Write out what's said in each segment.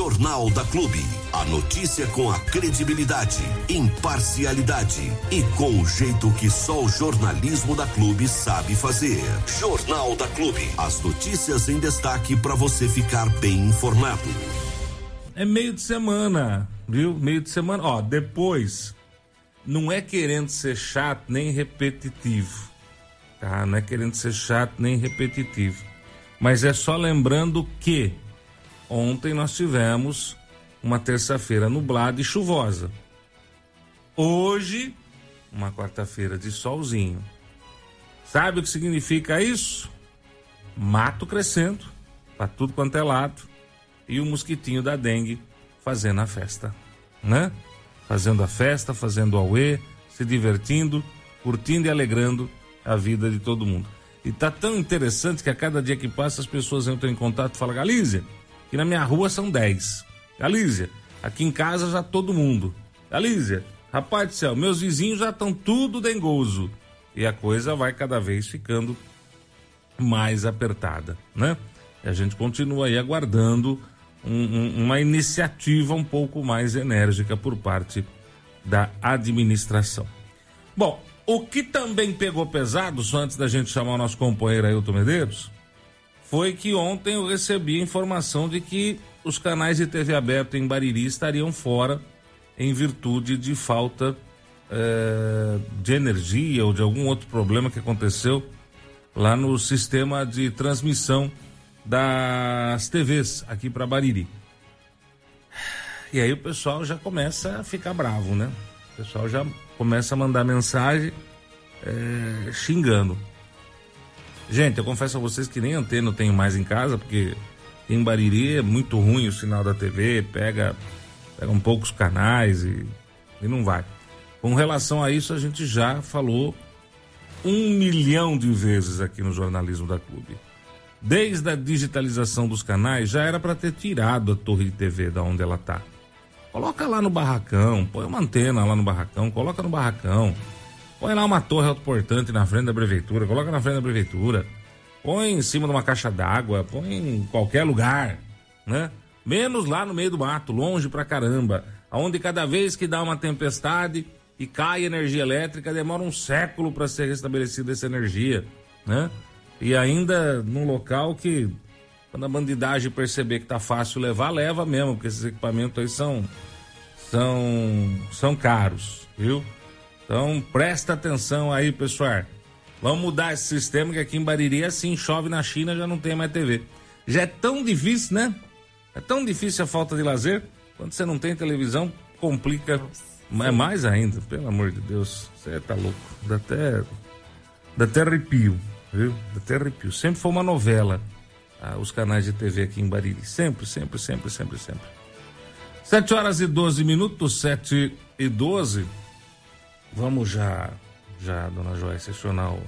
Jornal da Clube. A notícia com a credibilidade, imparcialidade e com o jeito que só o jornalismo da Clube sabe fazer. Jornal da Clube. As notícias em destaque para você ficar bem informado. É meio de semana, viu? Meio de semana. Ó, depois, não é querendo ser chato nem repetitivo, tá? Não é querendo ser chato nem repetitivo. Mas é só lembrando que ontem nós tivemos uma terça-feira nublada e chuvosa. Hoje, uma quarta-feira de solzinho. Sabe o que significa isso? Mato crescendo para tudo quanto é lado e o mosquitinho da dengue fazendo a festa, né? Fazendo a festa, fazendo o auê, se divertindo, curtindo e alegrando a vida de todo mundo. E tá tão interessante que a cada dia que passa as pessoas entram em contato e falam, Galícia, que na minha rua são 10. Galícia, aqui em casa já todo mundo. Galícia, rapaz do céu, meus vizinhos já estão tudo dengoso. E a coisa vai cada vez ficando mais apertada, né? E a gente continua aí aguardando um, um, uma iniciativa um pouco mais enérgica por parte da administração. Bom, o que também pegou pesado, só antes da gente chamar o nosso companheiro Ailton Medeiros, foi que ontem eu recebi a informação de que os canais de TV aberta em Bariri estariam fora em virtude de falta é, de energia ou de algum outro problema que aconteceu lá no sistema de transmissão das TVs aqui para Bariri. E aí o pessoal já começa a ficar bravo, né? O pessoal já começa a mandar mensagem é, xingando. Gente, eu confesso a vocês que nem antena eu tenho mais em casa, porque em Bariri é muito ruim o sinal da TV, pega, pega um poucos canais e, e não vai. Com relação a isso, a gente já falou um milhão de vezes aqui no jornalismo da Clube. Desde a digitalização dos canais, já era para ter tirado a torre de TV da onde ela tá. Coloca lá no barracão, põe uma antena lá no barracão, coloca no barracão. Põe lá uma torre autoportante na frente da prefeitura, coloca na frente da prefeitura. Põe em cima de uma caixa d'água, põe em qualquer lugar, né? Menos lá no meio do mato, longe pra caramba, aonde cada vez que dá uma tempestade e cai energia elétrica, demora um século para ser restabelecida essa energia, né? E ainda num local que quando a bandidagem perceber que tá fácil levar, leva mesmo, porque esses equipamentos aí são são são caros, viu? Então presta atenção aí, pessoal. Vamos mudar esse sistema que aqui em Bariri assim, chove na China, já não tem mais TV. Já é tão difícil, né? É tão difícil a falta de lazer. Quando você não tem televisão, complica é mais ainda, pelo amor de Deus. Você tá louco. Dá até, dá até arrepio, viu? Dá até arrepio. Sempre foi uma novela ah, os canais de TV aqui em Bariri. Sempre, sempre, sempre, sempre, sempre. 7 horas e 12 minutos, 7 e 12. Vamos já, já, dona Joyce, acionar o.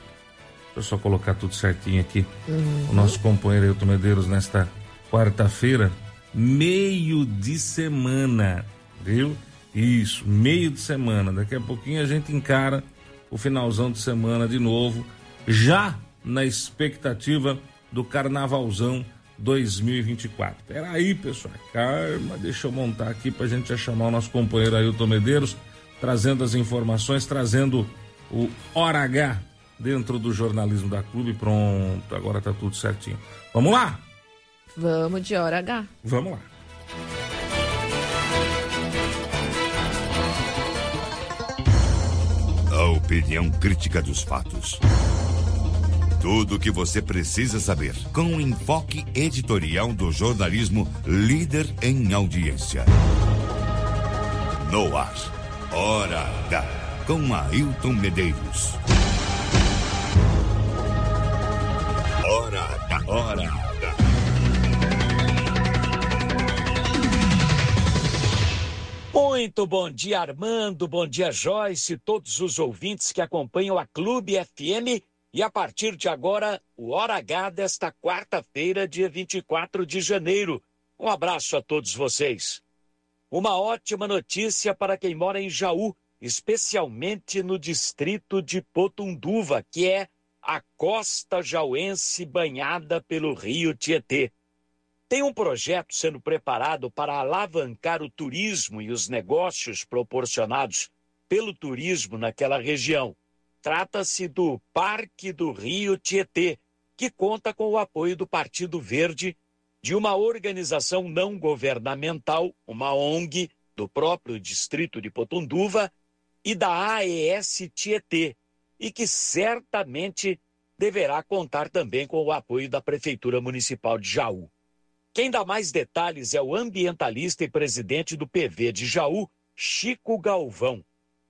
Deixa eu só colocar tudo certinho aqui. Uhum. O nosso companheiro Elton Medeiros nesta quarta-feira, meio de semana, viu? Isso, meio de semana. Daqui a pouquinho a gente encara o finalzão de semana de novo, já na expectativa do Carnavalzão 2024. Peraí, pessoal, calma, deixa eu montar aqui pra gente já chamar o nosso companheiro Ailton Medeiros, trazendo as informações, trazendo o Hora H dentro do jornalismo da clube. Pronto, agora tá tudo certinho. Vamos lá? Vamos de Hora H. Vamos lá. A opinião crítica dos fatos. Tudo o que você precisa saber, com o enfoque editorial do jornalismo líder em audiência. No ar, Hora H, com Ailton Medeiros. Hora H, Hora H. Muito bom dia, Armando, bom dia, Joyce, todos os ouvintes que acompanham a Clube FM e a partir de agora, o Hora H desta quarta-feira, dia 24 de janeiro. Um abraço a todos vocês. Uma ótima notícia para quem mora em Jaú, especialmente no distrito de Potunduva, que é a costa jauense banhada pelo rio Tietê. Tem um projeto sendo preparado para alavancar o turismo e os negócios proporcionados pelo turismo naquela região. Trata-se do Parque do Rio Tietê, que conta com o apoio do Partido Verde, de uma organização não governamental, uma ONG, do próprio distrito de Potunduva e da AES Tietê, e que certamente deverá contar também com o apoio da Prefeitura Municipal de Jaú. Quem dá mais detalhes é o ambientalista e presidente do PV de Jaú, Chico Galvão.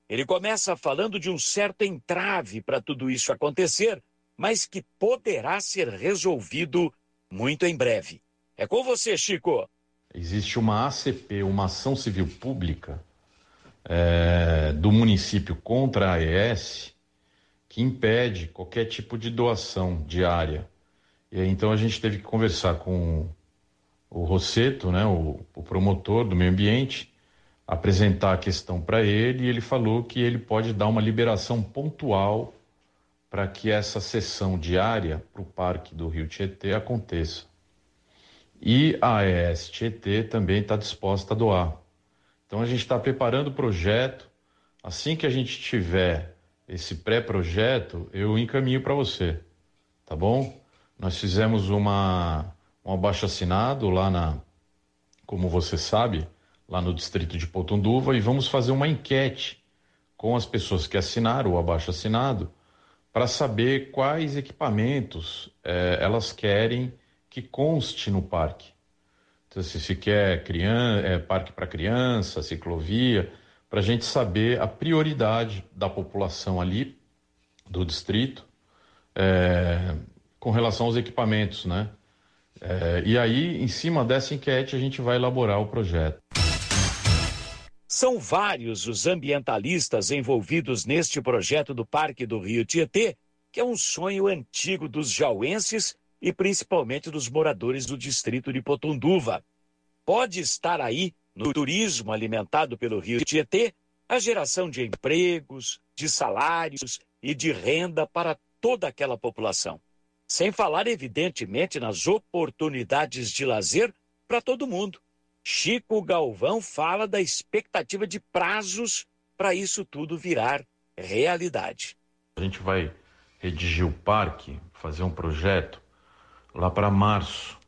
Ele começa falando de um certo entrave para tudo isso acontecer, mas que poderá ser resolvido muito em breve. É com você, Chico. Existe uma ACP, uma ação civil pública é, do município contra a AES, que impede qualquer tipo de doação diária. E então a gente teve que conversar com o Rosseto, né, o, o promotor do meio ambiente, apresentar a questão para ele e ele falou que ele pode dar uma liberação pontual para que essa sessão diária para o Parque do Rio Tietê aconteça. E a Tietê também está disposta a doar. Então a gente está preparando o projeto. Assim que a gente tiver esse pré-projeto, eu encaminho para você, tá bom? Nós fizemos uma, um abaixo assinado lá na, como você sabe, lá no distrito de Potunduva e vamos fazer uma enquete com as pessoas que assinaram o abaixo assinado para saber quais equipamentos é, elas querem que conste no parque. Então, se, se quer criança, é, parque para criança, ciclovia, para a gente saber a prioridade da população ali do distrito é, com relação aos equipamentos, né? É, e aí, em cima dessa enquete, a gente vai elaborar o projeto. São vários os ambientalistas envolvidos neste projeto do Parque do Rio Tietê, que é um sonho antigo dos jauenses e principalmente dos moradores do distrito de Potunduva. Pode estar aí no turismo alimentado pelo rio Tietê, a geração de empregos, de salários e de renda para toda aquela população. Sem falar, evidentemente, nas oportunidades de lazer para todo mundo. Chico Galvão fala da expectativa de prazos para isso tudo virar realidade. A gente vai redigir o parque, fazer um projeto lá para março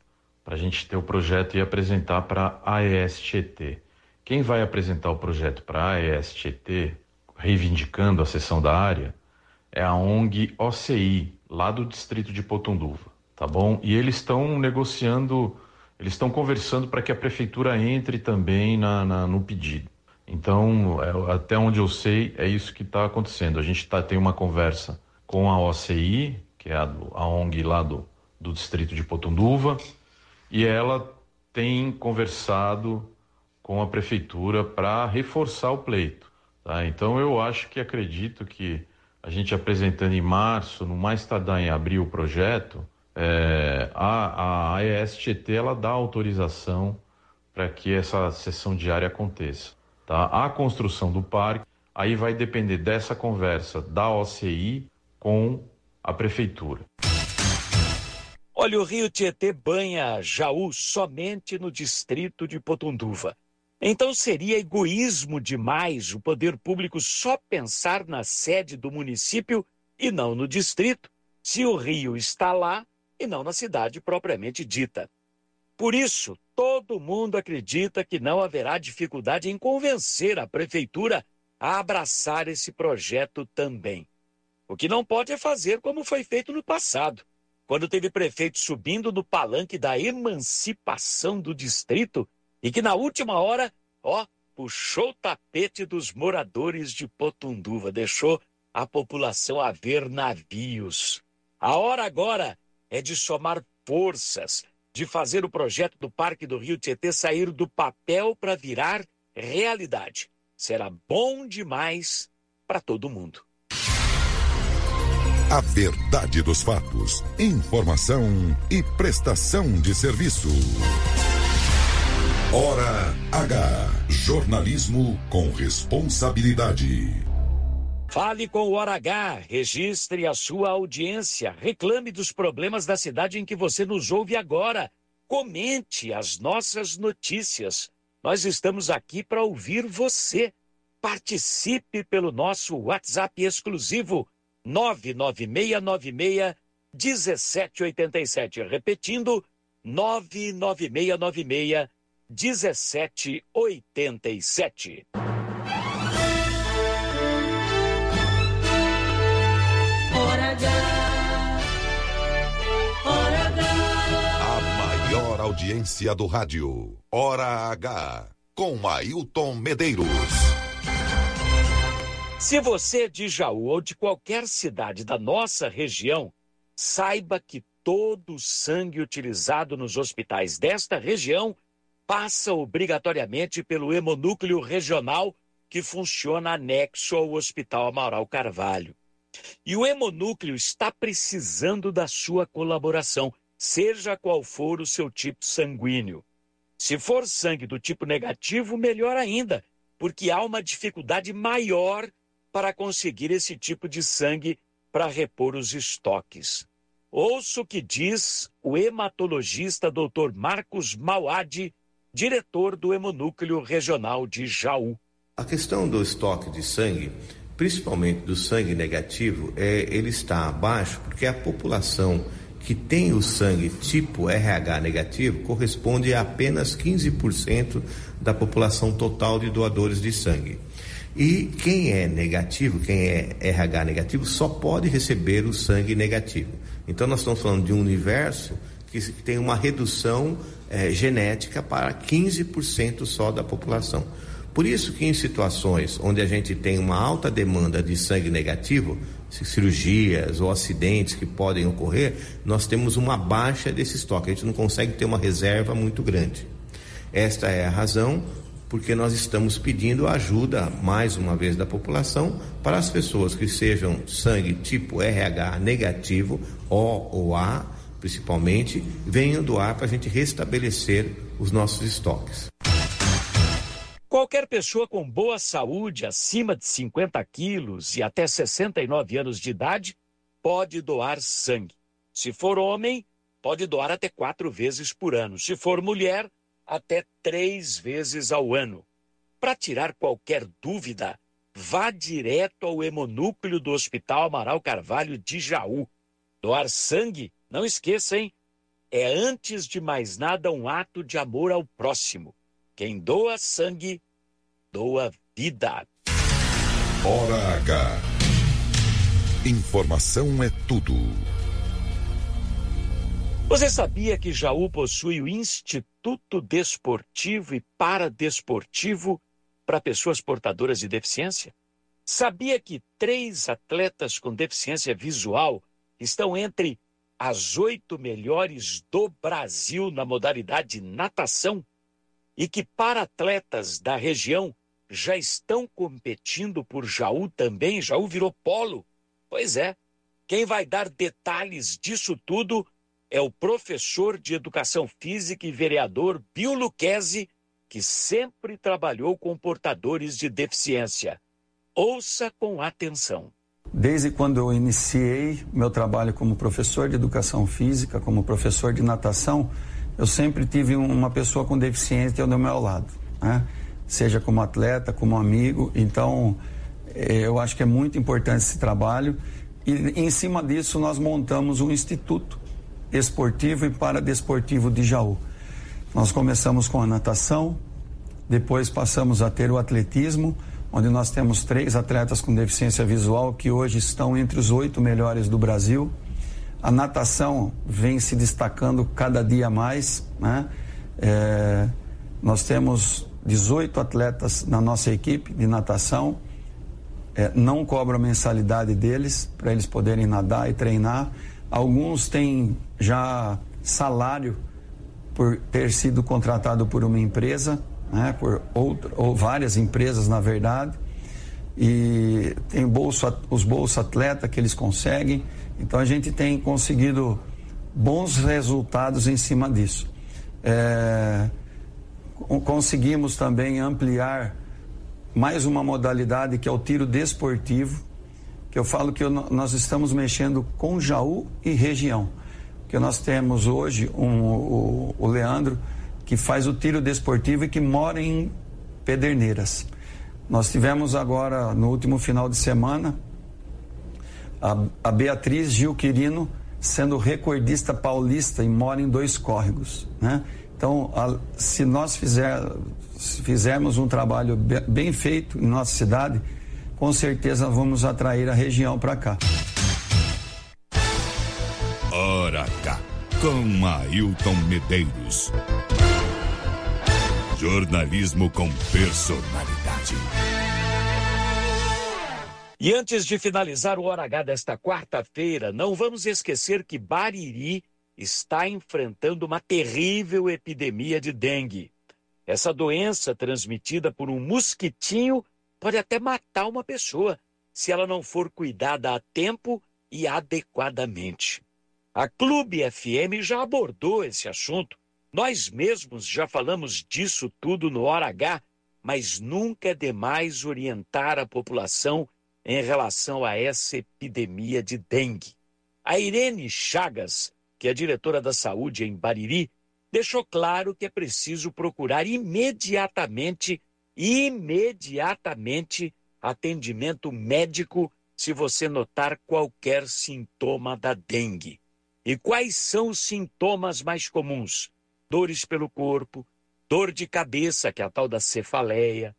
para a gente ter o projeto e apresentar para a AESTT. Quem vai apresentar o projeto para a AESTT, reivindicando a sessão da área, é a ONG OCI, lá do distrito de Potunduva, tá bom? E eles estão negociando, eles estão conversando para que a prefeitura entre também na, na no pedido. Então, é, até onde eu sei, é isso que está acontecendo. A gente tá, tem uma conversa com a OCI, que é a, a ONG lá do, do distrito de Potunduva, e ela tem conversado com a prefeitura para reforçar o pleito. Tá? Então eu acho que acredito que a gente apresentando em março, no mais tardar em abril o projeto, é, a, a AESTT ela dá autorização para que essa sessão diária aconteça. Tá? A construção do parque aí vai depender dessa conversa da OCI com a prefeitura. Olha, o rio Tietê banha Jaú somente no distrito de Potunduva. Então seria egoísmo demais o poder público só pensar na sede do município e não no distrito, se o rio está lá e não na cidade propriamente dita. Por isso, todo mundo acredita que não haverá dificuldade em convencer a prefeitura a abraçar esse projeto também. O que não pode é fazer como foi feito no passado quando teve prefeito subindo no palanque da emancipação do distrito e que na última hora, ó, puxou o tapete dos moradores de Potunduva, deixou a população a ver navios. A hora agora é de somar forças, de fazer o projeto do Parque do Rio Tietê sair do papel para virar realidade. Será bom demais para todo mundo. A verdade dos fatos. Informação e prestação de serviço. Hora H. Jornalismo com responsabilidade. Fale com o Hora H, registre a sua audiência, reclame dos problemas da cidade em que você nos ouve agora. comente as nossas notícias. Nós estamos aqui para ouvir você. Participe pelo nosso WhatsApp exclusivo 99696 1787. Repetindo, 99696 1787. maior audiência do rádio. Hora H. Com Ailton Medeiros. Se você é de Jaú ou de qualquer cidade da nossa região, saiba que todo o sangue utilizado nos hospitais desta região passa obrigatoriamente pelo hemonúcleo regional que funciona anexo ao Hospital Amaral Carvalho. E o hemonúcleo está precisando da sua colaboração seja qual for o seu tipo sanguíneo. Se for sangue do tipo negativo, melhor ainda, porque há uma dificuldade maior para conseguir esse tipo de sangue para repor os estoques. Ouça o que diz o hematologista Dr. Marcos Mauad, diretor do Hemonúcleo Regional de Jaú. A questão do estoque de sangue, principalmente do sangue negativo, é, ele está abaixo porque a população que tem o sangue tipo RH negativo corresponde a apenas 15% da população total de doadores de sangue. E quem é negativo, quem é RH negativo, só pode receber o sangue negativo. Então nós estamos falando de um universo que tem uma redução é, genética para 15% só da população. Por isso que em situações onde a gente tem uma alta demanda de sangue negativo, cirurgias ou acidentes que podem ocorrer, nós temos uma baixa desse estoque. A gente não consegue ter uma reserva muito grande. Esta é a razão porque nós estamos pedindo ajuda, mais uma vez, da população para as pessoas que sejam sangue tipo RH negativo, O ou A, principalmente, venham doar para a gente restabelecer os nossos estoques. Qualquer pessoa com boa saúde, acima de 50 quilos e até 69 anos de idade, pode doar sangue. Se for homem, pode doar até quatro vezes por ano. Se for mulher, até três vezes ao ano. Para tirar qualquer dúvida, vá direto ao hemonúcleo do Hospital Amaral Carvalho de Jaú. Doar sangue, não esqueça, hein? É antes de mais nada um ato de amor ao próximo. Quem doa sangue, doa vida. Hora H. Informação é tudo. Você sabia que Jaú possui o Instituto Desportivo e Paradesportivo para pessoas portadoras de deficiência? Sabia que três atletas com deficiência visual estão entre as oito melhores do Brasil na modalidade natação? E que para atletas da região já estão competindo por Jaú também? Jaú virou polo? Pois é. Quem vai dar detalhes disso tudo é o professor de educação física e vereador Bill Luquezzi, que sempre trabalhou com portadores de deficiência. Ouça com atenção. Desde quando eu iniciei meu trabalho como professor de educação física, como professor de natação, eu sempre tive uma pessoa com deficiência ao meu lado. Né? seja como atleta, como amigo. Então, eh, eu acho que é muito importante esse trabalho. E em cima disso, nós montamos um instituto esportivo e paradesportivo de Jaú. Nós começamos com a natação, depois passamos a ter o atletismo, onde nós temos três atletas com deficiência visual que hoje estão entre os oito melhores do Brasil. A natação vem se destacando cada dia mais. Né? É, nós temos 18 atletas na nossa equipe de natação. É, não cobro a mensalidade deles para eles poderem nadar e treinar. Alguns têm já salário por ter sido contratado por uma empresa, né, por outra, ou várias empresas, na verdade. E tem bolsa, os bolsa atleta que eles conseguem. Então a gente tem conseguido bons resultados em cima disso. É, conseguimos também ampliar mais uma modalidade que é o tiro desportivo, que eu falo que eu, nós estamos mexendo com Jaú e região. Que nós temos hoje um, o, o Leandro que faz o tiro desportivo e que mora em Pederneiras. Nós tivemos agora, no último final de semana, a, a Beatriz Gil Quirino sendo recordista paulista e mora em dois córregos. Né? Então, a, se nós fizer, se fizermos um trabalho bem feito em nossa cidade, com certeza vamos atrair a região para cá. Hora H, com Ailton Medeiros. Jornalismo com personalidade. E antes de finalizar o Hora H desta quarta-feira, não vamos esquecer que Bariri está enfrentando uma terrível epidemia de dengue. Essa doença, transmitida por um mosquitinho, pode até matar uma pessoa se ela não for cuidada a tempo e adequadamente. A Clube FM já abordou esse assunto. Nós mesmos já falamos disso tudo no Hora H, mas nunca é demais orientar a população em relação a essa epidemia de dengue. A Irene Chagas, que é diretora da saúde em Bariri, deixou claro que é preciso procurar imediatamente, imediatamente, atendimento médico se você notar qualquer sintoma da dengue. E quais são os sintomas mais comuns? Dores pelo corpo, dor de cabeça, que é a tal da cefaleia,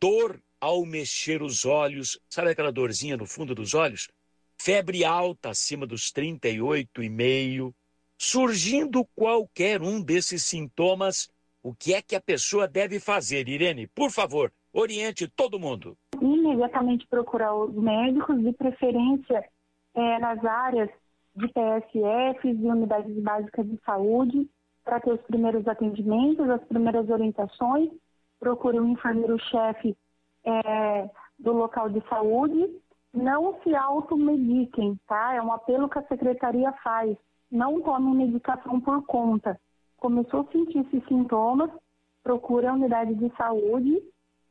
dor ao mexer os olhos, sabe aquela dorzinha no fundo dos olhos? Febre alta acima dos 38,5. Surgindo qualquer um desses sintomas, o que é que a pessoa deve fazer? Irene, por favor, oriente todo mundo. Imediatamente procurar os médicos, de preferência é, nas áreas de PSFs e unidades básicas de saúde, para ter os primeiros atendimentos, as primeiras orientações. Procure um enfermeiro-chefe é, do local de saúde, não se automediquem, tá? É um apelo que a secretaria faz. Não tomem medicação por conta. Começou a sentir esses sintomas, procure a unidade de saúde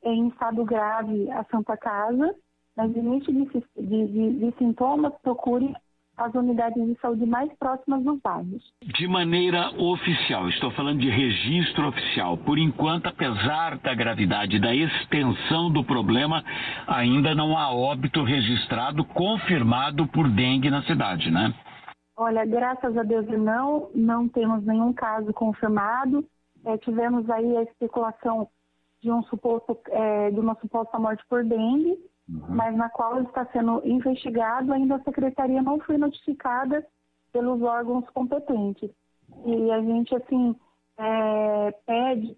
em estado grave a Santa Casa. Mas início de, de, de, de sintomas, procure as unidades de saúde mais próximas dos bairros. De maneira oficial, estou falando de registro oficial. Por enquanto, apesar da gravidade da extensão do problema, ainda não há óbito registrado confirmado por dengue na cidade, né? Olha, graças a Deus não, não temos nenhum caso confirmado. É, tivemos aí a especulação de um suposto, é, de uma suposta morte por dengue, uhum. mas na qual está sendo investigado, ainda a secretaria não foi notificada pelos órgãos competentes. E a gente, assim, é, pede,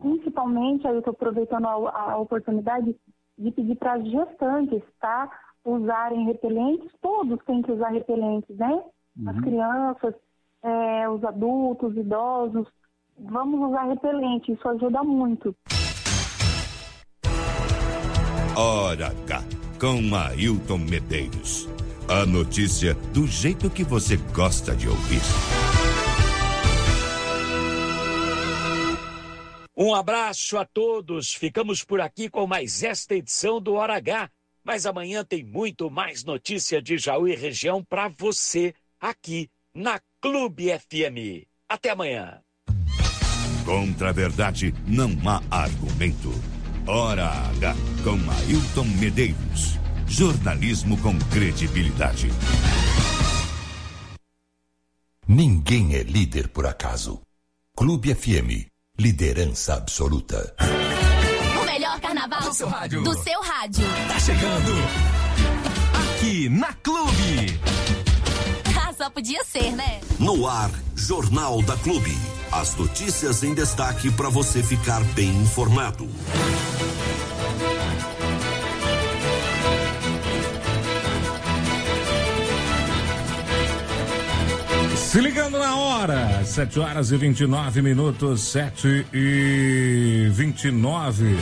principalmente, aí eu estou aproveitando a, a, oportunidade de pedir para as gestantes, tá? Usarem repelentes, todos têm que usar repelentes, né? Uhum. As crianças, é, os adultos, os idosos, vamos usar repelente, isso ajuda muito. Hora H, com Ailton Medeiros. A notícia do jeito que você gosta de ouvir. Um abraço a todos. Ficamos por aqui com mais esta edição do Hora H. Mas amanhã tem muito mais notícia de Jaú e região para você aqui na Clube FM. Até amanhã. Contra a verdade não há argumento. Hora H com Ailton Medeiros. Jornalismo com credibilidade. Ninguém é líder por acaso. Clube FM, liderança absoluta. O melhor carnaval do seu rádio. Do seu rádio. Tá chegando. Aqui na Clube. Só podia ser, né? No ar, Jornal da Clube. As notícias em destaque para você ficar bem informado. Se ligando na hora, 7 horas e 29 minutos, 7 e 29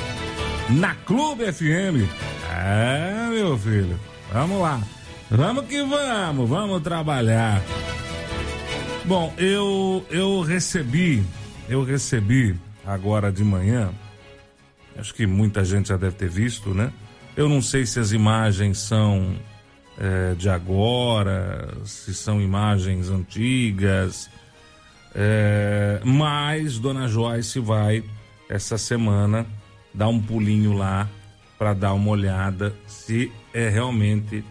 na Clube FM. É, meu filho, vamos lá. Vamos que vamos, vamos trabalhar. Bom, eu eu recebi, eu recebi agora de manhã. Acho que muita gente já deve ter visto, né? Eu não sei se as imagens são é, de agora, se são imagens antigas. É, mas Dona Joyce vai essa semana dar um pulinho lá para dar uma olhada se é realmente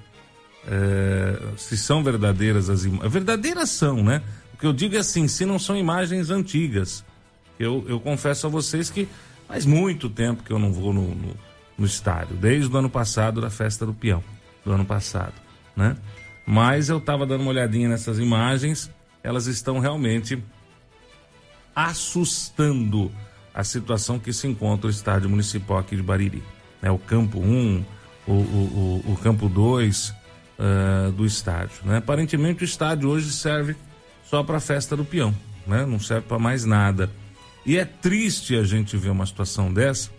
é, se são verdadeiras as imagens. Verdadeiras são, né? O que eu digo é assim, se não são imagens antigas. Eu, eu confesso a vocês que faz muito tempo que eu não vou no, no, no estádio, desde o ano passado, da festa do peão, do ano passado, né? Mas eu estava dando uma olhadinha nessas imagens, elas estão realmente assustando a situação que se encontra o estádio municipal aqui de Bariri. Né? O campo 1, o, o, o, o campo 2 uh, eh, do estádio. Né? Aparentemente o estádio hoje serve só para a festa do peão, né? não serve para mais nada. E é triste a gente ver uma situação dessa,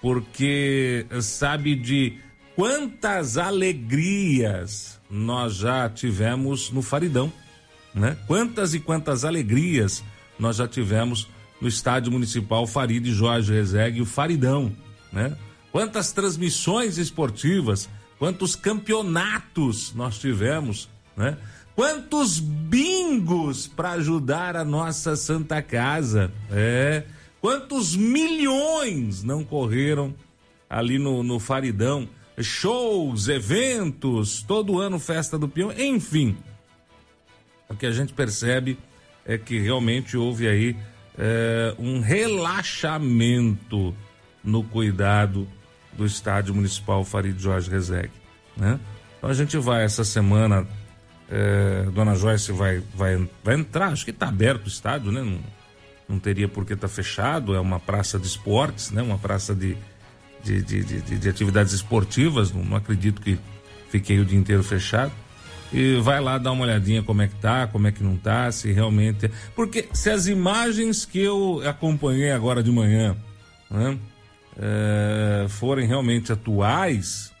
porque sabe de quantas alegrias nós já tivemos no Faridão, né? Quantas e quantas alegrias nós já tivemos no Estádio Municipal Farid Jorge Rezegue, o Faridão, né? Quantas transmissões esportivas, quantos campeonatos nós tivemos, né? Quantos bingos para ajudar a nossa Santa Casa, é? Quantos milhões não correram ali no, no Faridão? Shows, eventos, todo ano festa do peão, enfim. O que a gente percebe é que realmente houve aí é, um relaxamento no cuidado do estádio municipal Farid Jorge Rezegue, né? Então a gente vai essa semana, é, Dona Joyce vai, vai, vai entrar, acho que está aberto o estádio, né? Não, não teria por que estar tá fechado, é uma praça de esportes, né? Uma praça de, de, de, de, de atividades esportivas, não, não acredito que fiquei o dia inteiro fechado e vai lá dar uma olhadinha como é que tá, como é que não tá, se realmente. Porque se as imagens que eu acompanhei agora de manhã né, é, forem realmente atuais,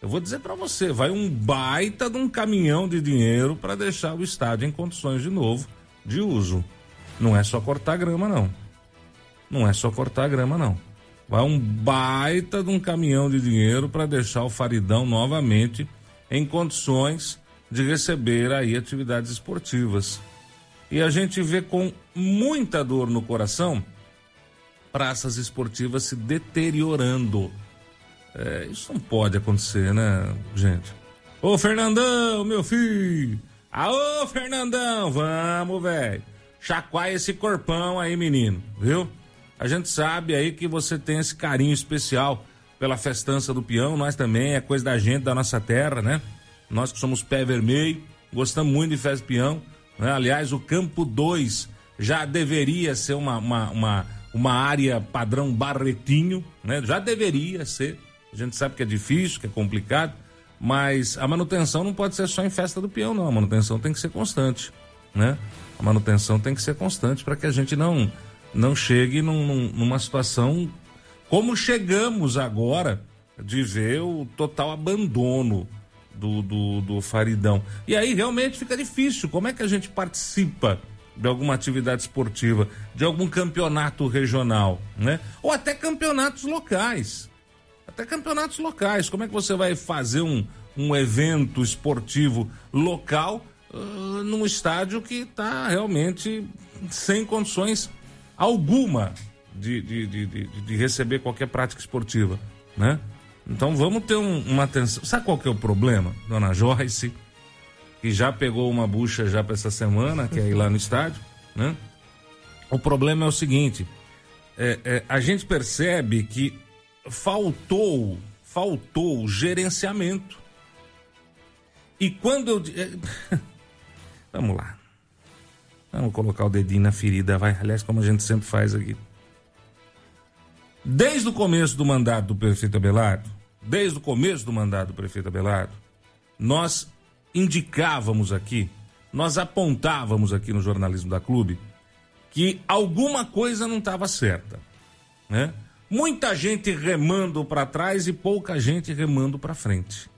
eu vou dizer para você, vai um baita de um caminhão de dinheiro para deixar o estádio em condições de novo de uso. Não é só cortar grama, não. Não é só cortar grama, não. Vai um baita de um caminhão de dinheiro para deixar o Faridão novamente em condições de receber aí atividades esportivas. E a gente vê com muita dor no coração praças esportivas se deteriorando. É, isso não pode acontecer, né, gente? Ô Fernandão, meu filho! Aô, Fernandão, vamos, velho. Chacoalha esse corpão aí, menino, viu? A gente sabe aí que você tem esse carinho especial pela festança do peão, nós também, é coisa da gente, da nossa terra, né? Nós que somos pé vermelho, gostamos muito de festa peão. Né? Aliás, o campo 2 já deveria ser uma, uma, uma, uma, área padrão barretinho, né? Já deveria ser. A gente sabe que é difícil, que é complicado, mas a manutenção não pode ser só em festa do peão, não. A manutenção tem que ser constante, né? A manutenção tem que ser constante para que a gente não não chegue num, numa situação como chegamos agora de ver o total abandono do, do, do Faridão. E aí realmente fica difícil. Como é que a gente participa de alguma atividade esportiva, de algum campeonato regional, né? Ou até campeonatos locais. Até campeonatos locais. Como é que você vai fazer um, um evento esportivo local uh, num estádio que está realmente sem condições alguma de, de, de, de, receber qualquer prática esportiva, né? Então vamos ter um, uma atenção. Sabe qual que é o problema, dona Joyce? Que já pegou uma bucha já para essa semana, que é ir lá no estádio, né? O problema é o seguinte: é, é, a gente percebe que faltou, faltou gerenciamento. E quando eu. É, vamos lá. Vamos colocar o dedinho na ferida, vai. Aliás, como a gente sempre faz aqui. Desde o começo do mandato do prefeito Abelardo, desde o começo do mandato do prefeito Abelardo, nós indicávamos aqui, nós apontávamos aqui no jornalismo da clube que alguma coisa não estava certa, né? Muita gente remando para trás e pouca gente remando para frente.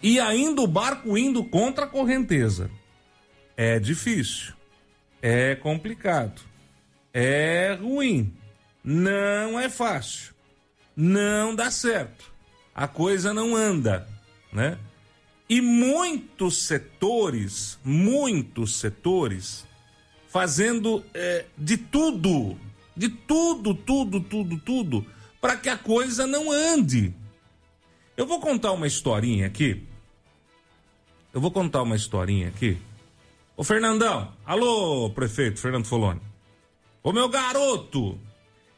E ainda o barco indo contra a correnteza. É difícil, é complicado, é ruim. Não é fácil. Não dá certo. A coisa não anda, né? E muitos setores, muitos setores, fazendo é, de tudo, de tudo, tudo, tudo, tudo, para que a coisa não ande. Eu vou contar uma historinha aqui. Eu vou contar uma historinha aqui. Ô Fernandão, alô, prefeito Fernando Foloni. Ô meu garoto,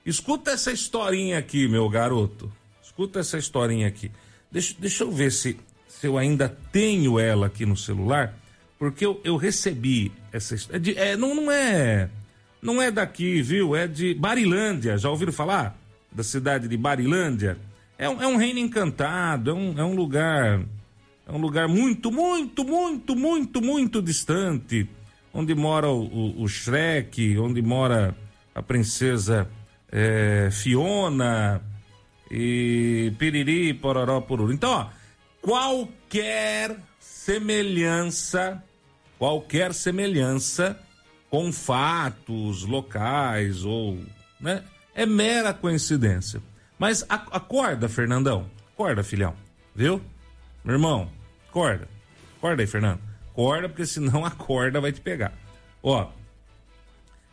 escuta essa historinha aqui, meu garoto. Escuta essa historinha aqui. Deixa, deixa eu ver se, se eu ainda tenho ela aqui no celular, porque eu, eu recebi essa história. É, não, não é. Não é daqui, viu? É de Barilândia. Já ouviram falar? Da cidade de Barilândia? É um, é um reino encantado, é um, é um lugar. É um lugar muito, muito, muito, muito, muito distante. Onde mora o, o, o Shrek, onde mora a princesa é, Fiona e piriri, pororó, poruru. Então, ó, qualquer semelhança, qualquer semelhança com fatos locais ou, né, é mera coincidência. Mas acorda, Fernandão, acorda, filhão, viu? Meu irmão, acorda, acorda aí, Fernando, acorda porque senão a corda vai te pegar. Ó,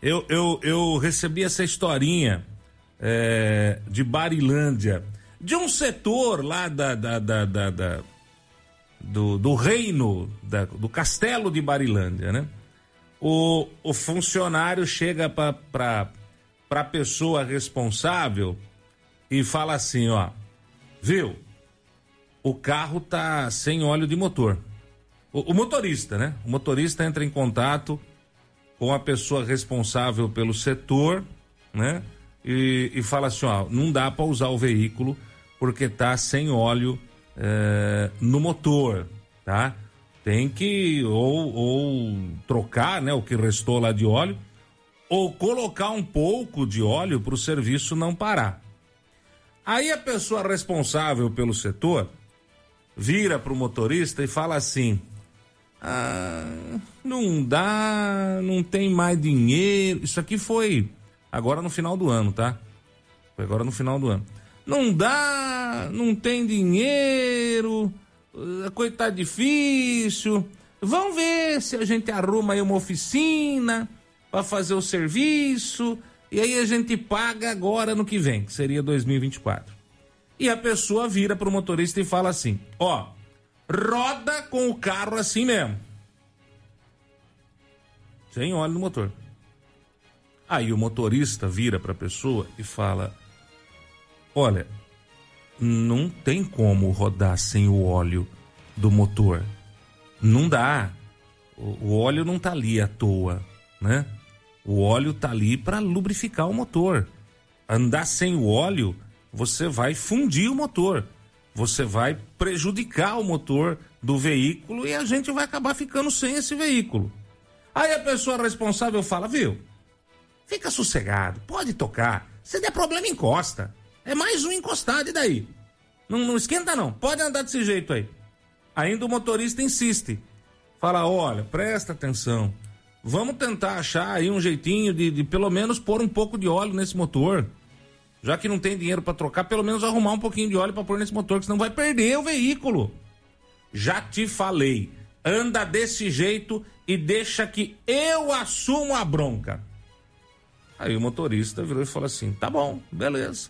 eu, eu, eu recebi essa historinha é, de Barilândia, de um setor lá da, da, da, da, do, do, reino, do castelo de Barilândia, né? O, o funcionário chega para a pessoa responsável e fala assim, ó, viu? O carro tá sem óleo de motor. O, o motorista, né? O motorista entra em contato com a pessoa responsável pelo setor, né? e, e fala assim: ó, não dá para usar o veículo porque tá sem óleo é, no motor, tá? Tem que ou, ou trocar, né, o que restou lá de óleo, ou colocar um pouco de óleo para o serviço não parar. Aí a pessoa responsável pelo setor vira para o motorista e fala assim: ah, não dá, não tem mais dinheiro. Isso aqui foi Agora no final do ano, tá? Foi agora no final do ano. Não dá, não tem dinheiro, a coisa tá difícil. Vamos ver se a gente arruma aí uma oficina para fazer o serviço e aí a gente paga agora no que vem, que seria 2024. E a pessoa vira pro motorista e fala assim: ó, roda com o carro assim mesmo. Sem óleo no motor. Aí o motorista vira para a pessoa e fala: Olha, não tem como rodar sem o óleo do motor. Não dá. O, o óleo não tá ali à toa, né? O óleo tá ali para lubrificar o motor. Andar sem o óleo, você vai fundir o motor. Você vai prejudicar o motor do veículo e a gente vai acabar ficando sem esse veículo. Aí a pessoa responsável fala: Viu? Fica sossegado, pode tocar. Se der problema, encosta. É mais um encostado, e daí? Não, não esquenta, não. Pode andar desse jeito aí. Ainda o motorista insiste. Fala: olha, presta atenção. Vamos tentar achar aí um jeitinho de, de pelo menos pôr um pouco de óleo nesse motor. Já que não tem dinheiro para trocar, pelo menos arrumar um pouquinho de óleo para pôr nesse motor, que senão vai perder o veículo. Já te falei. Anda desse jeito e deixa que eu assumo a bronca. Aí o motorista virou e falou assim: tá bom, beleza.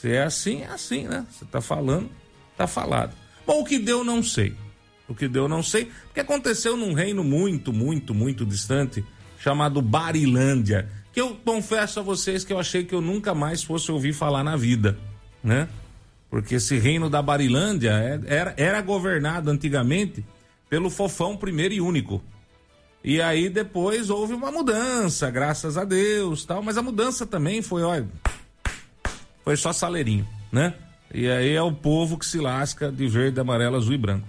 Se é assim, é assim, né? Você tá falando, tá falado. Bom, o que deu, não sei. O que deu, não sei, porque aconteceu num reino muito, muito, muito distante, chamado Barilândia, que eu confesso a vocês que eu achei que eu nunca mais fosse ouvir falar na vida, né? Porque esse reino da Barilândia é, era, era governado antigamente pelo fofão primeiro e único, e aí depois houve uma mudança, graças a Deus, tal, mas a mudança também foi, olha, foi só saleirinho, né? E aí é o povo que se lasca de verde, amarelo, azul e branco.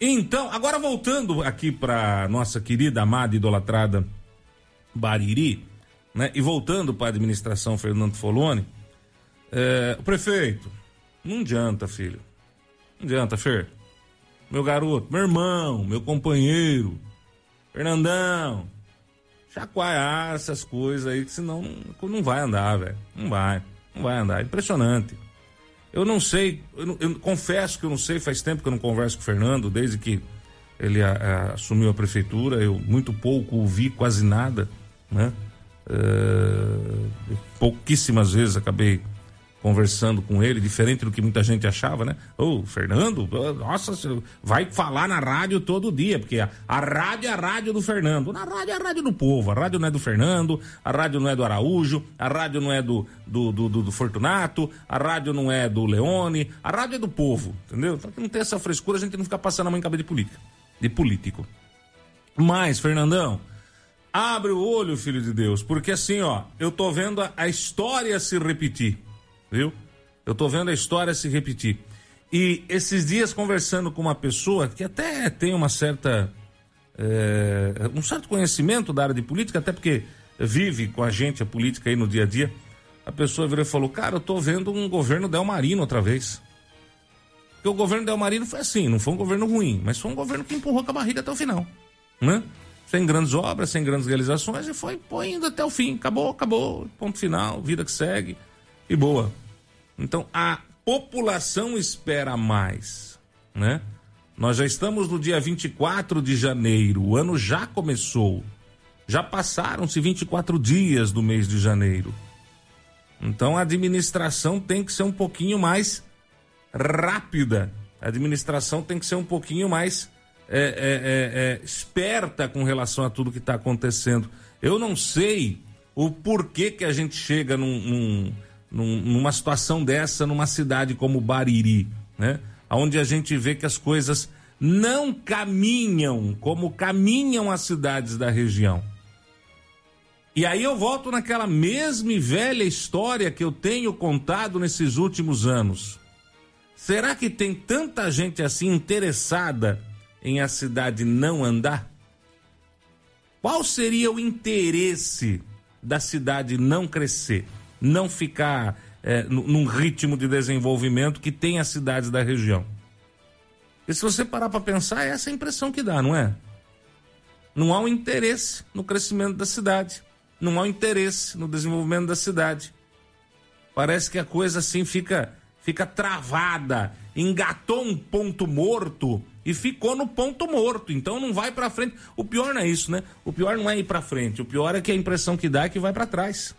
Então, agora voltando aqui para nossa querida, amada, idolatrada Bariri, né? E voltando para a administração Fernando Foloni, é, o prefeito, não adianta, filho. Não adianta, Fer. Meu garoto, meu irmão, meu companheiro, Fernandão, chacoalhar essas coisas aí, que senão não, não vai andar, velho. Não vai, não vai andar. Impressionante. Eu não sei, eu, eu confesso que eu não sei, faz tempo que eu não converso com o Fernando, desde que ele a- a- assumiu a prefeitura, eu muito pouco o vi, quase nada, né? Eh, pouquíssimas vezes acabei conversando com ele, diferente do que muita gente achava, né? Ô, Fernando, ô, nossa, vai falar na rádio todo dia, porque a, a rádio é a rádio do Fernando. Na rádio é a rádio do povo, a rádio não é do Fernando, a rádio não é do Araújo, a rádio não é do, do, do, do- do Fortunato, a rádio não é do Leone, a rádio é do povo, entendeu? Então não tem essa frescura, a gente não fica passando a mão em cabeça de política, de político. Mas, Fernandão, abre o olho, filho de Deus, porque assim, ó, eu tô vendo a, a história se repetir, viu? Eu tô vendo a história se repetir. E esses dias conversando com uma pessoa que até tem uma certa. é, um certo conhecimento da área de política, até porque vive com a gente a política aí no dia a dia. A pessoa virou e falou: Cara, eu tô vendo um governo Delmarino outra vez. Porque o governo Delmarino foi assim, não foi um governo ruim, mas foi um governo que empurrou com a barriga até o final, né? Sem grandes obras, sem grandes realizações, e foi pô, indo até o fim. Acabou, acabou, ponto final, vida que segue, e boa. Então, a população espera mais, né? Nós já estamos no dia 24 de janeiro, o ano já começou. Já passaram-se 24 dias do mês de janeiro. Então a administração tem que ser um pouquinho mais rápida. A administração tem que ser um pouquinho mais é, é, é, é, esperta com relação a tudo que está acontecendo. Eu não sei o porquê que a gente chega num, num- num- numa situação dessa numa cidade como Bariri, né? Onde a gente vê que as coisas não caminham como caminham as cidades da região. E aí eu volto naquela mesma e velha história que eu tenho contado nesses últimos anos. Será que tem tanta gente assim interessada em a cidade não andar? Qual seria o interesse da cidade não crescer, não ficar é, nu- num ritmo de desenvolvimento que tem as cidades da região? E se você parar para pensar, é essa a impressão que dá, não é? Não há um interesse no crescimento da cidade. Não há um interesse no desenvolvimento da cidade. Parece que a coisa assim fica fica travada, engatou um ponto morto e ficou no ponto morto. Então não vai pra frente. O pior não é isso, né? O pior não é ir pra frente. O pior é que a impressão que dá é que vai pra trás.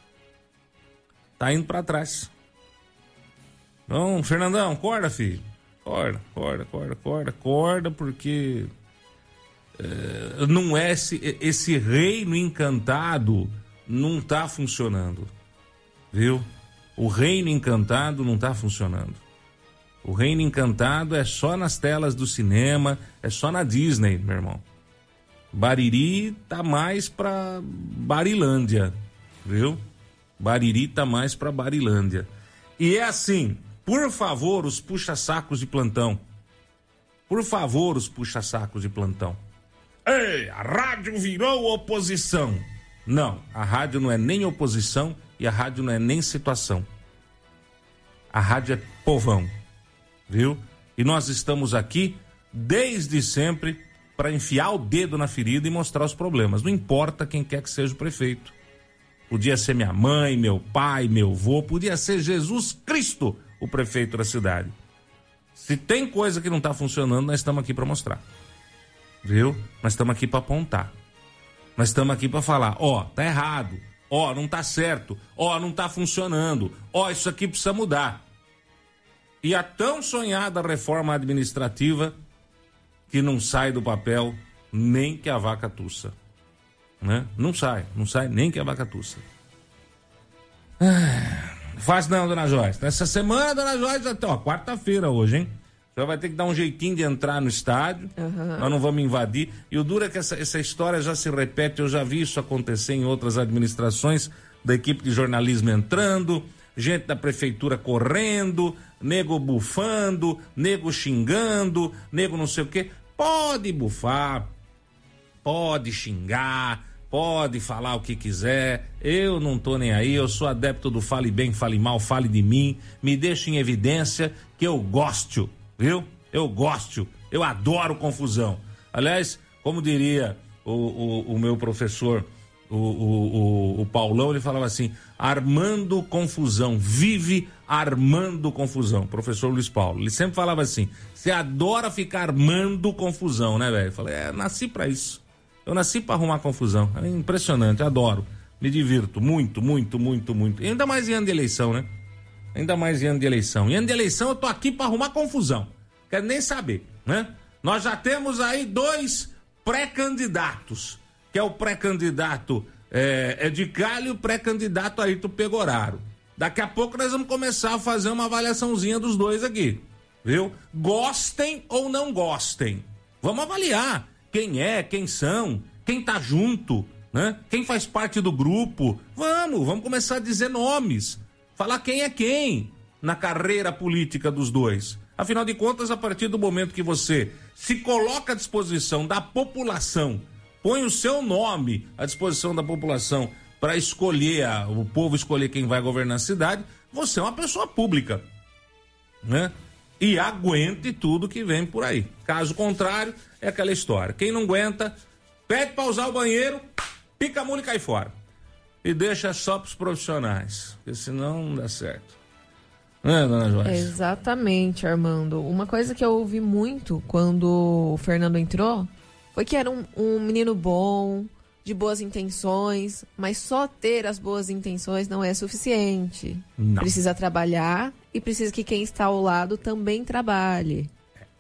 Tá indo pra trás. Então, Fernandão, acorda, filho. Acorda, acorda, acorda, acorda, acorda, porque eh, não é esse, esse reino encantado não tá funcionando. Viu? O reino encantado não tá funcionando. O reino encantado é só nas telas do cinema, é só na Disney, meu irmão. Bariri tá mais pra Barilândia, viu? Bariri tá mais pra Barilândia. E é assim, por favor, os puxa-sacos de plantão. Por favor, os puxa-sacos de plantão. Ei, a rádio virou oposição. Não, a rádio não é nem oposição e a rádio não é nem situação. A rádio é povão, viu? E nós estamos aqui desde sempre para enfiar o dedo na ferida e mostrar os problemas. Não importa quem quer que seja o prefeito. Podia ser minha mãe, meu pai, meu avô, podia ser Jesus Cristo o prefeito da cidade. Se tem coisa que não está funcionando, nós estamos aqui para mostrar. Viu? Nós estamos aqui para apontar. Nós estamos aqui para falar, ó, tá errado. Ó, não tá certo. Ó, não tá funcionando. Ó, isso aqui precisa mudar. E a tão sonhada reforma administrativa que não sai do papel nem que a vaca tussa. Né? Não sai, não sai nem que a vaca tussa. Ah, Faz não, dona Joyce. Nessa semana, dona Joyce, até ó, quarta-feira hoje, hein? Já vai ter que dar um jeitinho de entrar no estádio. Nós não vamos invadir. E o duro é que essa, essa história já se repete. Eu já vi isso acontecer em outras administrações, da equipe de jornalismo entrando, gente da prefeitura correndo, nego bufando, nego xingando, nego não sei o quê. Pode bufar, pode xingar, pode falar o que quiser. Eu não tô nem aí, eu sou adepto do fale bem, fale mal, fale de mim. Me deixe em evidência que eu gosto, viu? Eu gosto, eu adoro confusão. Aliás, como diria o, o, o meu professor, o, o, o, Paulão, ele falava assim: armando confusão, vive armando confusão, professor Luiz Paulo. Ele sempre falava assim: você adora ficar armando confusão, né, velho? Eu falei, é, nasci para isso. Eu nasci para arrumar confusão. É impressionante, adoro. Me divirto muito, muito, muito, muito. E ainda mais em ano de eleição, né? Ainda mais em ano de eleição. Em ano de eleição eu tô aqui para arrumar confusão. Quero nem saber, né? Nós já temos aí dois pré-candidatos, que é o pré-candidato é, é de Calho e o pré-candidato Ayrton Pegoraro. Daqui a pouco nós vamos começar a fazer uma avaliaçãozinha dos dois aqui, viu? Gostem ou não gostem. Vamos avaliar quem é, quem são, quem tá junto, né? Quem faz parte do grupo. Vamos, vamos começar a dizer nomes, falar quem é quem na carreira política dos dois. Afinal de contas, a partir do momento que você se coloca à disposição da população, põe o seu nome à disposição da população para escolher, a, o povo escolher quem vai governar a cidade, você é uma pessoa pública, né? E aguente tudo que vem por aí. Caso contrário, é aquela história. Quem não aguenta, pede para usar o banheiro, pica a mula e cai fora. E deixa só para os profissionais, porque senão não dá certo. Né, dona Joyce? Exatamente, Armando. Uma coisa que eu ouvi muito quando o Fernando entrou foi que era um, um menino bom, de boas intenções, mas só ter as boas intenções não é suficiente. Não. Precisa trabalhar e precisa que quem está ao lado também trabalhe.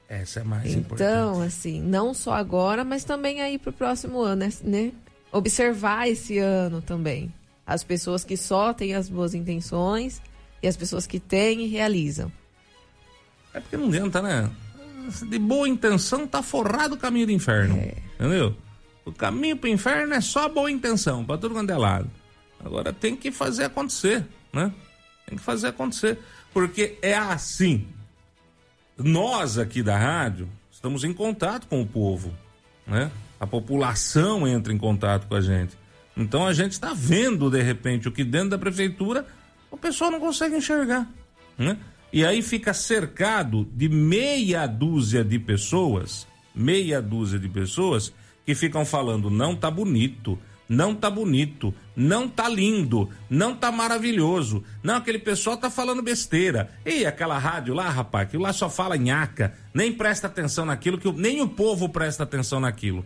Essa é mais então, importante. Então, assim, não só agora, mas também aí para o próximo ano, né, né? Observar esse ano também. As pessoas que só têm as boas intenções e as pessoas que têm e realizam. É porque não adianta, né? De boa intenção tá forrado o caminho do inferno. É. Entendeu? O caminho para o inferno é só boa intenção, para tudo quanto é lado. Agora tem que fazer acontecer, né? Tem que fazer acontecer. Porque é assim. Nós aqui da rádio estamos em contato com o povo, né? A população entra em contato com a gente. Então a gente está vendo, de repente, o que dentro da prefeitura o pessoal não consegue enxergar, né? E aí fica cercado de meia dúzia de pessoas, meia dúzia de pessoas que ficam falando não tá bonito, não tá bonito, não tá lindo, não tá maravilhoso. Não, aquele pessoal tá falando besteira. E aquela rádio lá, rapaz, que lá só fala nhaca, nem presta atenção naquilo, que nem o povo presta atenção naquilo.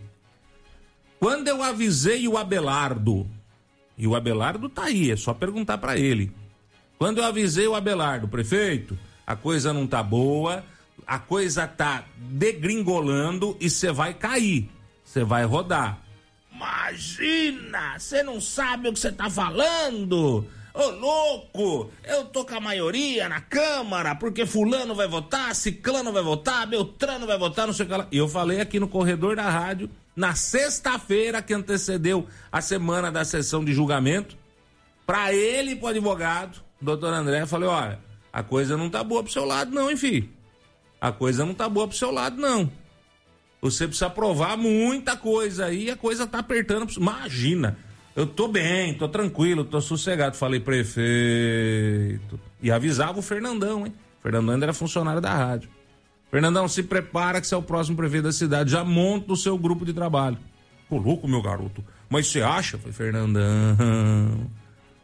Quando eu avisei o Abelardo, e o Abelardo tá aí, é só perguntar para ele. Quando eu avisei o Abelardo, prefeito, a coisa não tá boa, a coisa tá degringolando e você vai cair você vai rodar. Imagina! Você não sabe o que você tá falando! Ô louco, eu tô com a maioria na Câmara, porque fulano vai votar, ciclano vai votar, beltrano vai votar, não sei o que lá. E eu falei aqui no corredor da rádio, na sexta-feira que antecedeu a semana da sessão de julgamento, para ele pro advogado, doutor André, falei, olha, a coisa não tá boa pro seu lado não, enfim. A coisa não tá boa pro seu lado não. Você precisa provar muita coisa aí, a coisa tá apertando. Imagina, eu tô bem, tô tranquilo, tô sossegado. Falei, prefeito. E avisava o Fernandão, hein? O Fernandão ainda era funcionário da rádio. Fernandão, se prepara que você é o próximo prefeito da cidade. Já monta o seu grupo de trabalho. Pô, louco, meu garoto. Mas você acha? Foi Fernandão.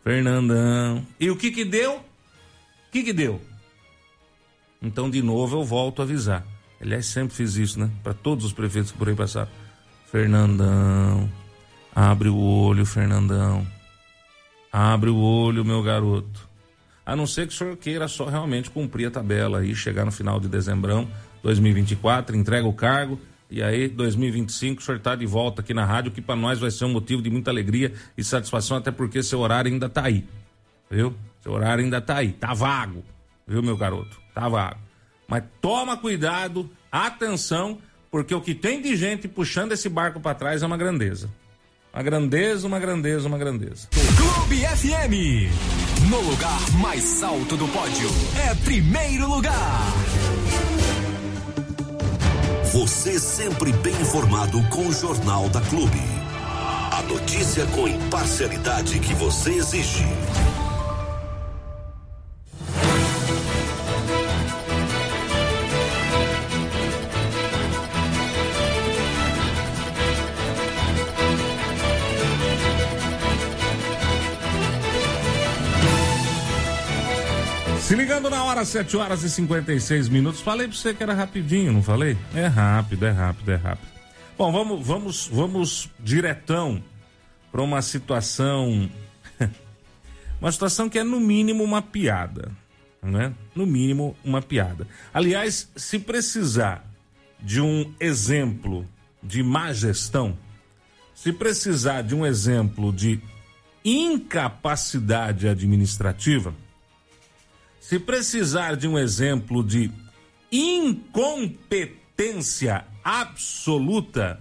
Fernandão. E o que que deu? O que que deu? Então, de novo, eu volto a avisar. Aliás, sempre fiz isso, né? Para todos os prefeitos que por aí passaram. Fernandão, abre o olho, Fernandão. Abre o olho, meu garoto. A não ser que o senhor queira só realmente cumprir a tabela aí, chegar no final de dezembro 2024, entrega o cargo e aí 2025 o senhor está de volta aqui na rádio, que para nós vai ser um motivo de muita alegria e satisfação, até porque seu horário ainda tá aí. Viu? Seu horário ainda tá aí, tá vago. Viu, meu garoto? Tá vago. Mas toma cuidado, atenção, porque o que tem de gente puxando esse barco para trás é uma grandeza. Uma grandeza, uma grandeza, uma grandeza. Clube FM. No lugar mais alto do pódio. É primeiro lugar. Você sempre bem informado com o Jornal da Clube. A notícia com imparcialidade que você exige. Chegando na hora, 7 horas e 56 minutos. Falei pra você que era rapidinho, não falei? É rápido, é rápido, é rápido. Bom, vamos, vamos, vamos diretão para uma situação. uma situação que é no mínimo uma piada. Né? No mínimo uma piada. Aliás, se precisar de um exemplo de má gestão, se precisar de um exemplo de incapacidade administrativa, se precisar de um exemplo de incompetência absoluta,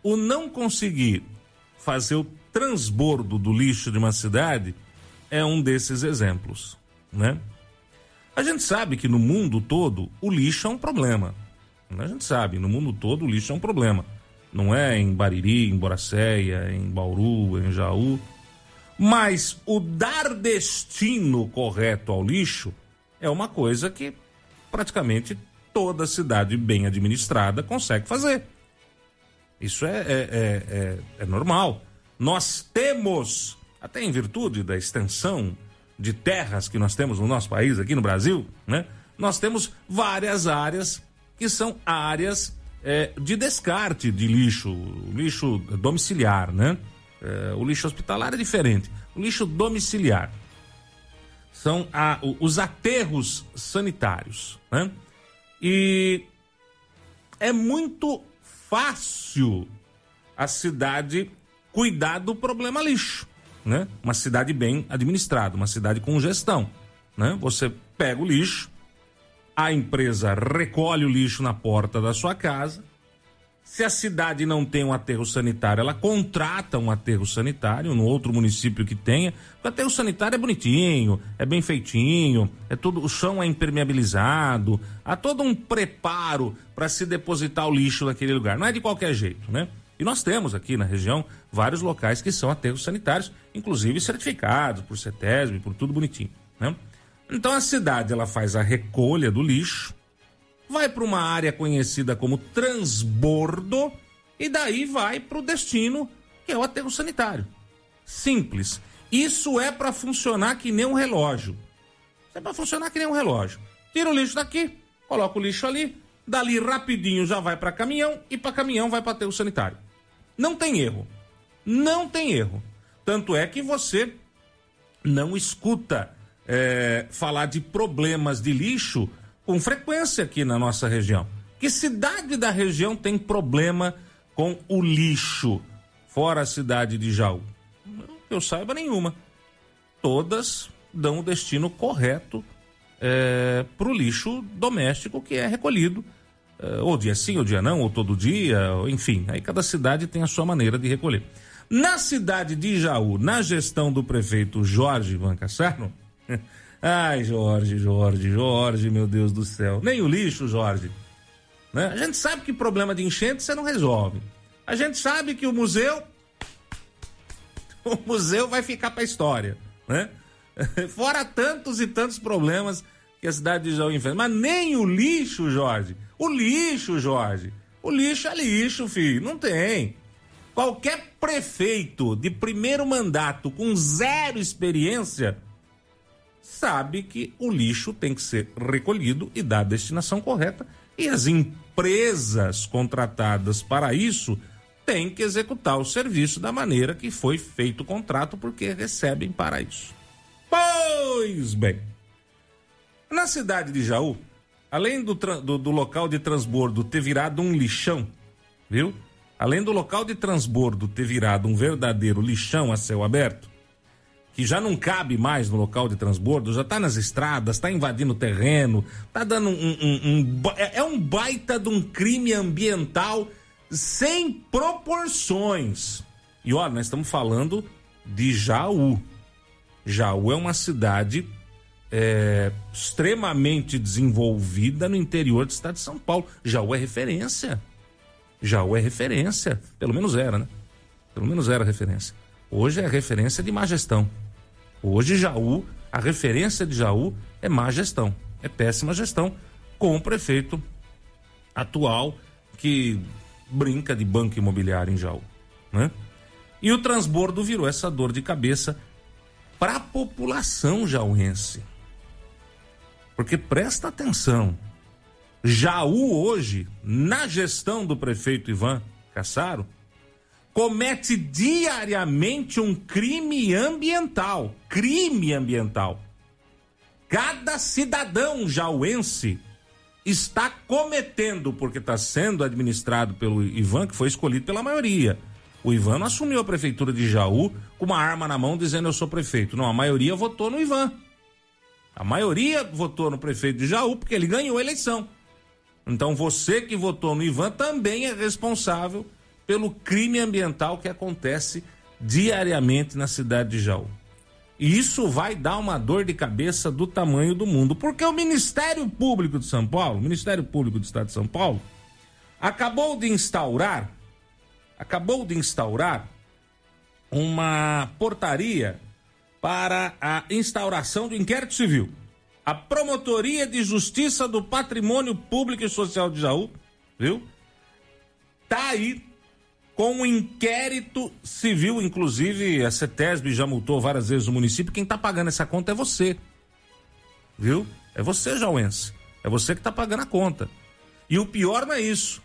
o não conseguir fazer o transbordo do lixo de uma cidade é um desses exemplos, né? A gente sabe que no mundo todo o lixo é um problema. A gente sabe, no mundo todo o lixo é um problema. Não é em Bariri, em Boracéia, em Bauru, em Jaú, mas o dar destino correto ao lixo é uma coisa que praticamente toda cidade bem administrada consegue fazer. Isso é, é, é, é, é normal. Nós temos, até em virtude da extensão de terras que nós temos no nosso país, aqui no Brasil, né? Nós temos várias áreas que são áreas é, de descarte de lixo, lixo domiciliar, né? É, o lixo hospitalar é diferente. O lixo domiciliar são a, os aterros sanitários. Né? E é muito fácil a cidade cuidar do problema lixo. Né? Uma cidade bem administrada, uma cidade com gestão. Né? Você pega o lixo, a empresa recolhe o lixo na porta da sua casa, se a cidade não tem um aterro sanitário, ela contrata um aterro sanitário no outro município que tenha. O aterro sanitário é bonitinho, é bem feitinho, é tudo, o chão é impermeabilizado, há todo um preparo para se depositar o lixo naquele lugar. Não é de qualquer jeito, né? E nós temos aqui na região vários locais que são aterros sanitários, inclusive certificados por CETESB, por tudo bonitinho, né? Então a cidade ela faz a recolha do lixo, vai para uma área conhecida como transbordo e daí vai para o destino, que é o aterro sanitário. Simples. Isso é para funcionar que nem um relógio. Isso é para funcionar que nem um relógio. Tira o lixo daqui, coloca o lixo ali, dali rapidinho já vai para caminhão e para caminhão vai para aterro sanitário. Não tem erro. Não tem erro. Tanto é que você não escuta é, falar de problemas de lixo com frequência aqui na nossa região. Que cidade da região tem problema com o lixo, fora a cidade de Jaú? Eu saiba nenhuma. Todas dão o destino correto é, para o lixo doméstico que é recolhido. É, ou dia sim, ou dia não, ou todo dia, enfim. Aí cada cidade tem a sua maneira de recolher. Na cidade de Jaú, na gestão do prefeito Jorge Van Cassarno, Ai, Jorge, Jorge, Jorge, meu Deus do céu. Nem o lixo, Jorge. Né? A gente sabe que problema de enchente você não resolve. A gente sabe que o museu. O museu vai ficar para a história. Né? Fora tantos e tantos problemas que a cidade de Jaú enfrenta. Mas nem o lixo, Jorge. O lixo, Jorge. O lixo é lixo, filho. Não tem. Qualquer prefeito de primeiro mandato com zero experiência sabe que o lixo tem que ser recolhido e dar a destinação correta e as empresas contratadas para isso têm que executar o serviço da maneira que foi feito o contrato porque recebem para isso. Pois bem, na cidade de Jaú, além do, do, do local de transbordo ter virado um lixão, viu? Além do local de transbordo ter virado um verdadeiro lixão a céu aberto, que já não cabe mais no local de transbordo, já está nas estradas, está invadindo terreno, está dando um, um, um, é, é um baita de um crime ambiental sem proporções. E olha, nós estamos falando de Jaú. Jaú é uma cidade é, extremamente desenvolvida no interior do estado de São Paulo. Jaú é referência. Jaú é referência. Pelo menos era, né? Pelo menos era referência. Hoje é referência de má gestão. Hoje, Jaú, a referência de Jaú é má gestão, é péssima gestão, com o prefeito atual que brinca de banco imobiliário em Jaú. Né? E o transbordo virou essa dor de cabeça para a população jauense. Porque presta atenção. Jaú hoje, na gestão do prefeito Ivan Cassaro, comete diariamente um crime ambiental. Crime ambiental. Cada cidadão jauense está cometendo, porque está sendo administrado pelo Ivan, que foi escolhido pela maioria. O Ivan assumiu a prefeitura de Jaú com uma arma na mão dizendo eu sou prefeito. Não, a maioria votou no Ivan. A maioria votou no prefeito de Jaú porque ele ganhou a eleição. Então você que votou no Ivan também é responsável pelo crime ambiental que acontece diariamente na cidade de Jaú. E isso vai dar uma dor de cabeça do tamanho do mundo, porque o Ministério Público de São Paulo, o Ministério Público do Estado de São Paulo, acabou de instaurar, acabou de instaurar uma portaria para a instauração do inquérito civil. A Promotoria de Justiça do Patrimônio Público e Social de Jaú, viu? Tá aí com um inquérito civil, inclusive a CETESB já multou várias vezes o município. Quem está pagando essa conta é você. Viu? É você, Jauense. É você que está pagando a conta. E o pior não é isso.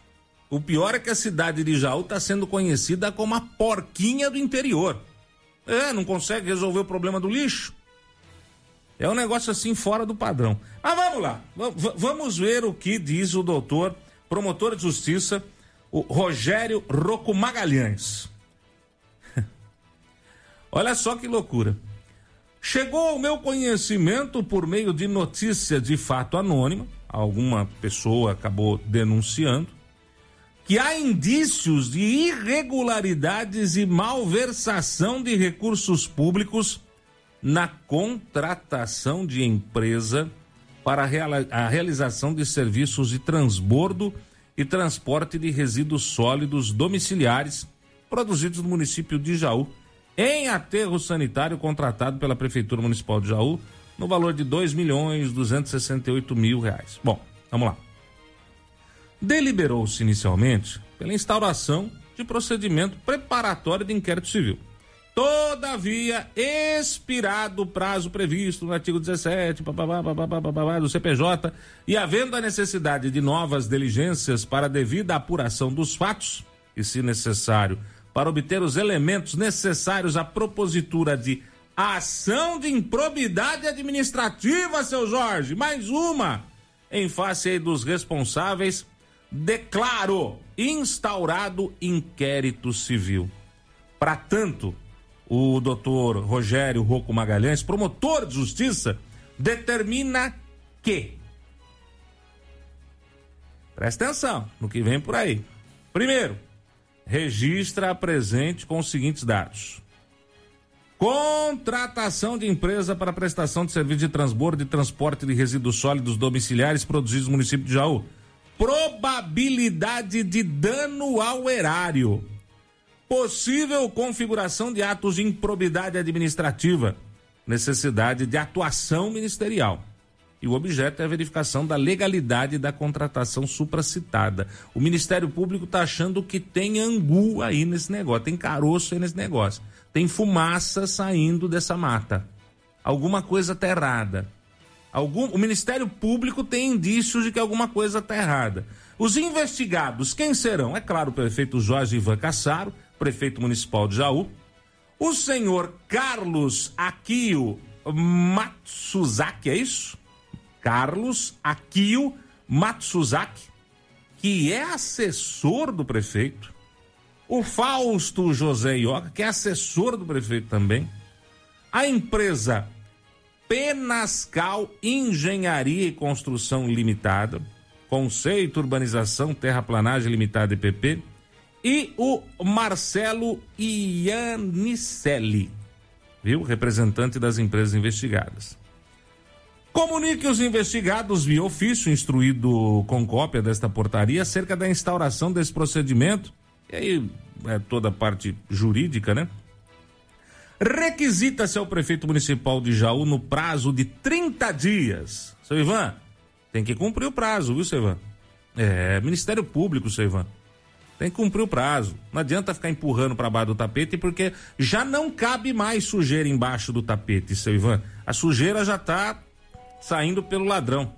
O pior é que a cidade de Jaú está sendo conhecida como a porquinha do interior. É, não consegue resolver o problema do lixo. É um negócio assim fora do padrão. Mas vamos lá. V vamos ver o que diz o doutor, promotor de justiça, o Rogério Rocco Magalhães. Olha só que loucura. Chegou ao meu conhecimento por meio de notícia de fato anônima, alguma pessoa acabou denunciando, que há indícios de irregularidades e malversação de recursos públicos na contratação de empresa para a realização de serviços de transbordo e transporte de resíduos sólidos domiciliares produzidos no município de Jaú, em aterro sanitário contratado pela Prefeitura Municipal de Jaú, no valor de dois milhões duzentos mil reais. Bom, vamos lá. Deliberou-se inicialmente pela instauração de procedimento preparatório de inquérito civil Todavia, expirado o prazo previsto no artigo 17 do CPJ e havendo a necessidade de novas diligências para devida apuração dos fatos, e se necessário, para obter os elementos necessários à propositura de ação de improbidade administrativa, seu Jorge, mais uma, em face dos responsáveis, declaro instaurado inquérito civil. Para tanto, o doutor Rogério Rocco Magalhães, promotor de justiça, determina que. Presta atenção no que vem por aí. Primeiro, registra a presente com os seguintes dados: contratação de empresa para prestação de serviço de transbordo e transporte de resíduos sólidos domiciliares produzidos no município de Jaú. Probabilidade de dano ao erário Possível configuração de atos de improbidade administrativa, necessidade de atuação ministerial. E o objeto é a verificação da legalidade da contratação supracitada. O Ministério Público está achando que tem angu aí nesse negócio, tem caroço aí nesse negócio, tem fumaça saindo dessa mata. Alguma coisa está errada. Algum, o Ministério Público tem indícios de que alguma coisa está errada. Os investigados, quem serão? É claro, o prefeito Jorge Ivan Cassaro, prefeito municipal de Jaú, o senhor Carlos Aquio Matsuzaki, é isso? Carlos Aquio Matsuzaki, que é assessor do prefeito, o Fausto José Ioca, que é assessor do prefeito também, a empresa Penascal Engenharia e Construção Limitada, Conceito Urbanização Terraplanagem Limitada EPP, e o Marcelo Ianicelli, viu? Representante das empresas investigadas. Comunique os investigados via ofício instruído com cópia desta portaria acerca da instauração desse procedimento, e aí é toda a parte jurídica, né? Requisita-se ao prefeito municipal de Jaú no prazo de 30 dias. Seu Ivan, tem que cumprir o prazo, viu, seu Ivan? É, Ministério Público, seu Ivan. Tem que cumprir o prazo. Não adianta ficar empurrando para baixo do tapete, porque já não cabe mais sujeira embaixo do tapete, seu Ivan. A sujeira já tá saindo pelo ladrão.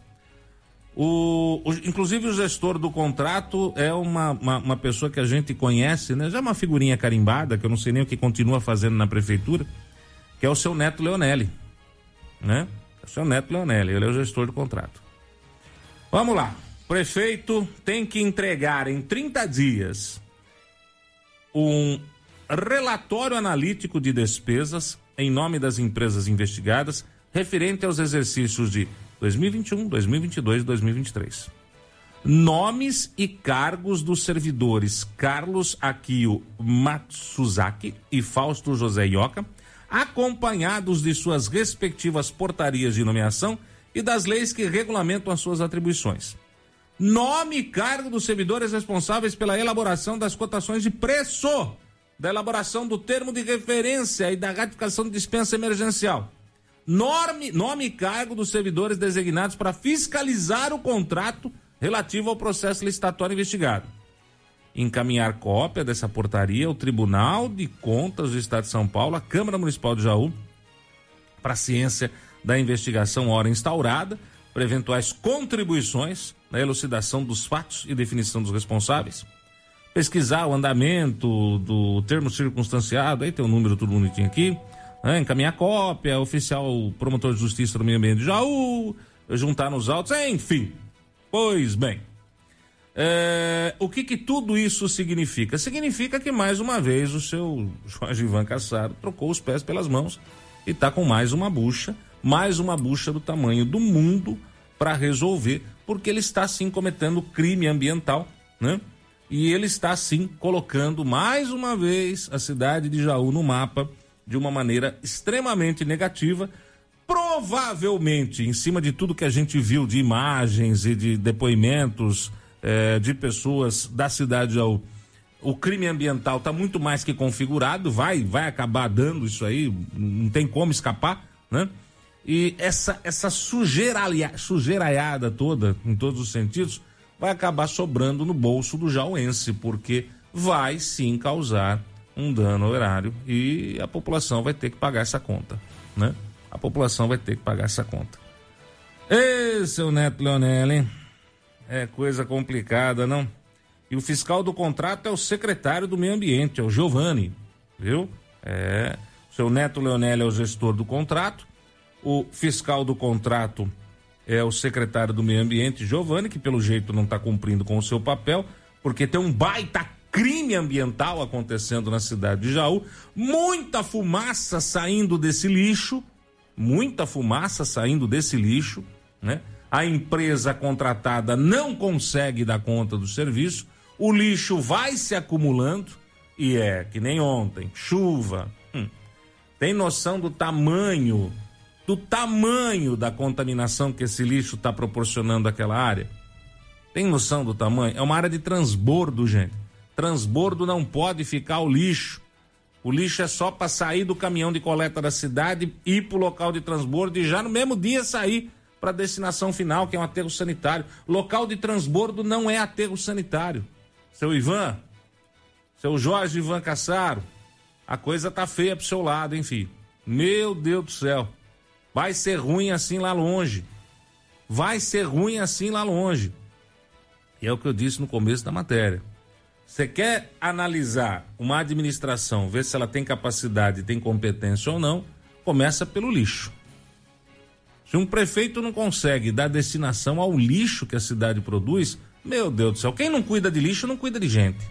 O, o, inclusive o gestor do contrato é uma, uma, uma, pessoa que a gente conhece, né? Já é uma figurinha carimbada, que eu não sei nem o que continua fazendo na prefeitura, que é o seu neto Leonelli, né? É o seu neto Leonelli, ele é o gestor do contrato. Vamos lá. Prefeito tem que entregar em 30 dias um relatório analítico de despesas em nome das empresas investigadas referente aos exercícios de 2021, 2022 e 2023. Nomes e cargos dos servidores Carlos Akio Matsuzaki e Fausto José Ioca, acompanhados de suas respectivas portarias de nomeação e das leis que regulamentam as suas atribuições. Nome e cargo dos servidores responsáveis pela elaboração das cotações de preço, da elaboração do termo de referência e da ratificação de dispensa emergencial Nome, nome e cargo dos servidores designados para fiscalizar o contrato relativo ao processo licitatório investigado. Encaminhar cópia dessa portaria ao Tribunal de Contas do Estado de São Paulo, à Câmara Municipal de Jaú, para ciência da investigação hora instaurada, para eventuais contribuições na elucidação dos fatos e definição dos responsáveis. Pesquisar o andamento do termo circunstanciado, aí tem o um número tudo bonitinho aqui né, encaminhar cópia, oficial promotor de justiça do meio ambiente de Jaú, juntar nos autos, enfim. Pois bem. É, o que, que tudo isso significa? Significa que mais uma vez o seu Jorge Ivan Cassaro trocou os pés pelas mãos e está com mais uma bucha, mais uma bucha do tamanho do mundo para resolver, porque ele está sim cometendo crime ambiental, né? E ele está sim colocando mais uma vez a cidade de Jaú no mapa de uma maneira extremamente negativa, provavelmente em cima de tudo que a gente viu de imagens e de depoimentos eh, de pessoas da cidade ao o crime ambiental está muito mais que configurado, vai vai acabar dando isso aí, não tem como escapar, né? E essa essa sujeira, sujeiraiada toda, em todos os sentidos, vai acabar sobrando no bolso do jauense, porque vai sim causar um dano horário e a população vai ter que pagar essa conta, né? A população vai ter que pagar essa conta. Ê, seu Neto Leonel, hein? É coisa complicada, não? E o fiscal do contrato é o secretário do meio ambiente, é o Giovanni, viu? É, seu Neto Leonel é o gestor do contrato, o fiscal do contrato é o secretário do meio ambiente, Giovanni, que pelo jeito não está cumprindo com o seu papel, porque tem um baita crime ambiental acontecendo na cidade de Jaú, muita fumaça saindo desse lixo, muita fumaça saindo desse lixo, né? A empresa contratada não consegue dar conta do serviço, o lixo vai se acumulando e é que nem ontem, chuva. Hum. Tem noção do tamanho, do tamanho da contaminação que esse lixo está proporcionando àquela área? Tem noção do tamanho? É uma área de transbordo, gente. Transbordo não pode ficar o lixo. O lixo é só para sair do caminhão de coleta da cidade, ir para o local de transbordo e já no mesmo dia sair para a destinação final, que é um aterro sanitário. Local de transbordo não é aterro sanitário. Seu Ivan, seu Jorge Ivan Cassaro, a coisa tá feia pro seu lado, enfim. Meu Deus do céu. Vai ser ruim assim lá longe. Vai ser ruim assim lá longe. E é o que eu disse no começo da matéria. Você quer analisar uma administração, ver se ela tem capacidade, tem competência ou não, começa pelo lixo. Se um prefeito não consegue dar destinação ao lixo que a cidade produz, meu Deus do céu, quem não cuida de lixo não cuida de gente.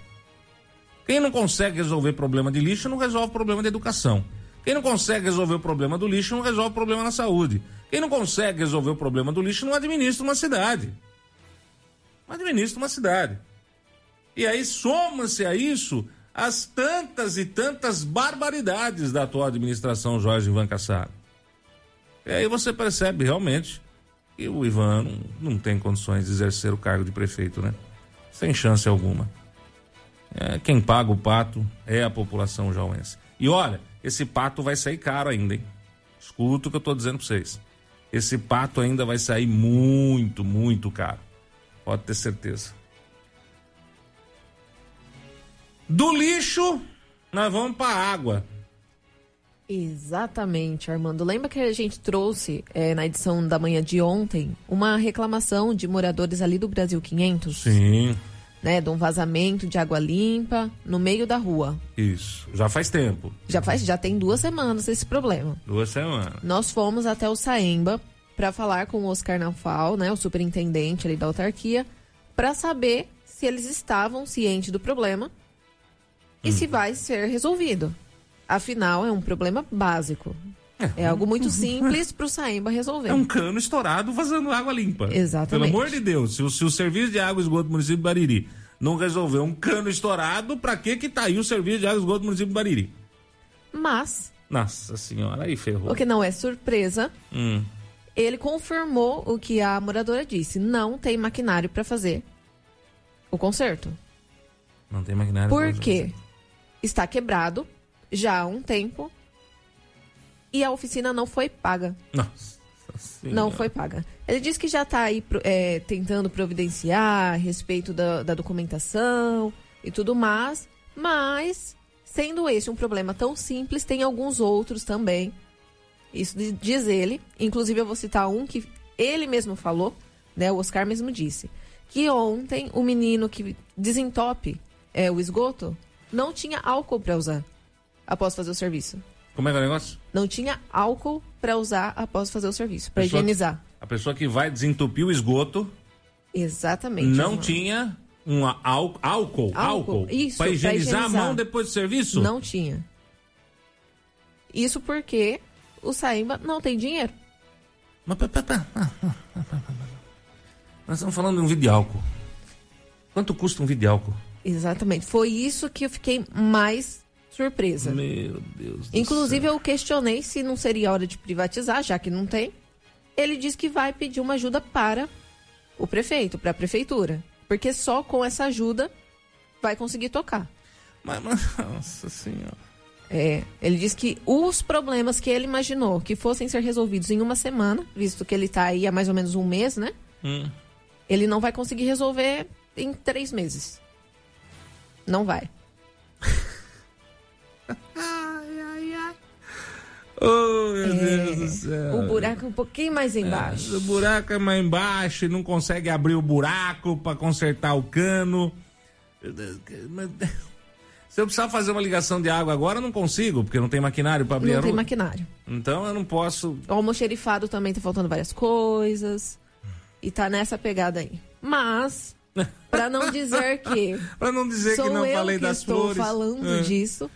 Quem não consegue resolver problema de lixo não resolve problema de educação. Quem não consegue resolver o problema do lixo não resolve o problema na saúde. Quem não consegue resolver o problema do lixo não administra uma cidade. Não administra uma cidade. E aí soma-se a isso as tantas e tantas barbaridades da atual administração Jorge Ivan Cassaro. E aí você percebe realmente que o Ivan não, não tem condições de exercer o cargo de prefeito, né? Sem chance alguma. É, quem paga o pato é a população jauense. E olha, esse pato vai sair caro ainda, hein? Escuta o que eu estou dizendo para vocês. Esse pato ainda vai sair muito, muito caro. Pode ter certeza. Do lixo, nós vamos para água. Exatamente, Armando. Lembra que a gente trouxe é, na edição da manhã de ontem uma reclamação de moradores ali do Brasil 500? Sim. Né, de um vazamento de água limpa no meio da rua. Isso. Já faz tempo. Já faz, já tem duas semanas esse problema. Duas semanas. Nós fomos até o Saemba para falar com o Oscar Nafal, né, o superintendente ali da autarquia, para saber se eles estavam cientes do problema e hum. se vai ser resolvido. Afinal, é um problema básico. É, algo muito simples para o Saemba resolver. É um cano estourado vazando água limpa. Exatamente. Pelo amor de Deus, se o, se o serviço de água e esgoto do município de Bariri não resolver um cano estourado, para que que tá aí o serviço de água e esgoto do município de Bariri? Mas... Nossa senhora, aí ferrou. O que não é surpresa, hum. ele confirmou o que a moradora disse. Não tem maquinário para fazer o conserto. Não tem maquinário Por quê? Está quebrado já há um tempo e a oficina não foi paga. Nossa. Senhora. Não foi paga. Ele disse que já está aí é, tentando providenciar a respeito da, da documentação e tudo mais, mas sendo esse um problema tão simples, tem alguns outros também. Isso diz ele. Inclusive, eu vou citar um que ele mesmo falou, né? O Oscar mesmo disse. Que ontem o menino que desentope é, o esgoto não tinha álcool para usar após fazer o serviço. Como é que é o negócio? Não tinha álcool para usar após fazer o serviço, para higienizar. A pessoa que vai desentupir o esgoto. Exatamente. Não irmão. tinha um álcool, álcool, álcool isso, para higienizar, higienizar, a mão depois do serviço? Não tinha. Isso porque o Saimba não tem dinheiro. Mas, nós estamos falando de um vidro de álcool. Quanto custa um vidro de álcool? Exatamente. Foi isso que eu fiquei mais surpresa. Meu Deus do Inclusive, céu. eu questionei se não seria hora de privatizar, já que não tem. Ele disse que vai pedir uma ajuda para o prefeito, para a prefeitura. Porque só com essa ajuda vai conseguir tocar. Mas, mas nossa senhora. É, ele disse que os problemas que ele imaginou que fossem ser resolvidos em uma semana, visto que ele está aí há mais ou menos um mês, né? Hum. Ele não vai conseguir resolver em três meses. Não vai. Oh, meu é, Deus do céu. O buraco é um pouquinho mais embaixo. É, o buraco é mais embaixo e não consegue abrir o buraco para consertar o cano. Se eu precisar fazer uma ligação de água agora, eu não consigo, porque não tem maquinário para abrir Não a tem maquinário. Então eu não posso. O almoxerifado também tá faltando várias coisas. E tá nessa pegada aí. Mas, para não dizer que. para não dizer que não falei que das estou flores. falando é. disso,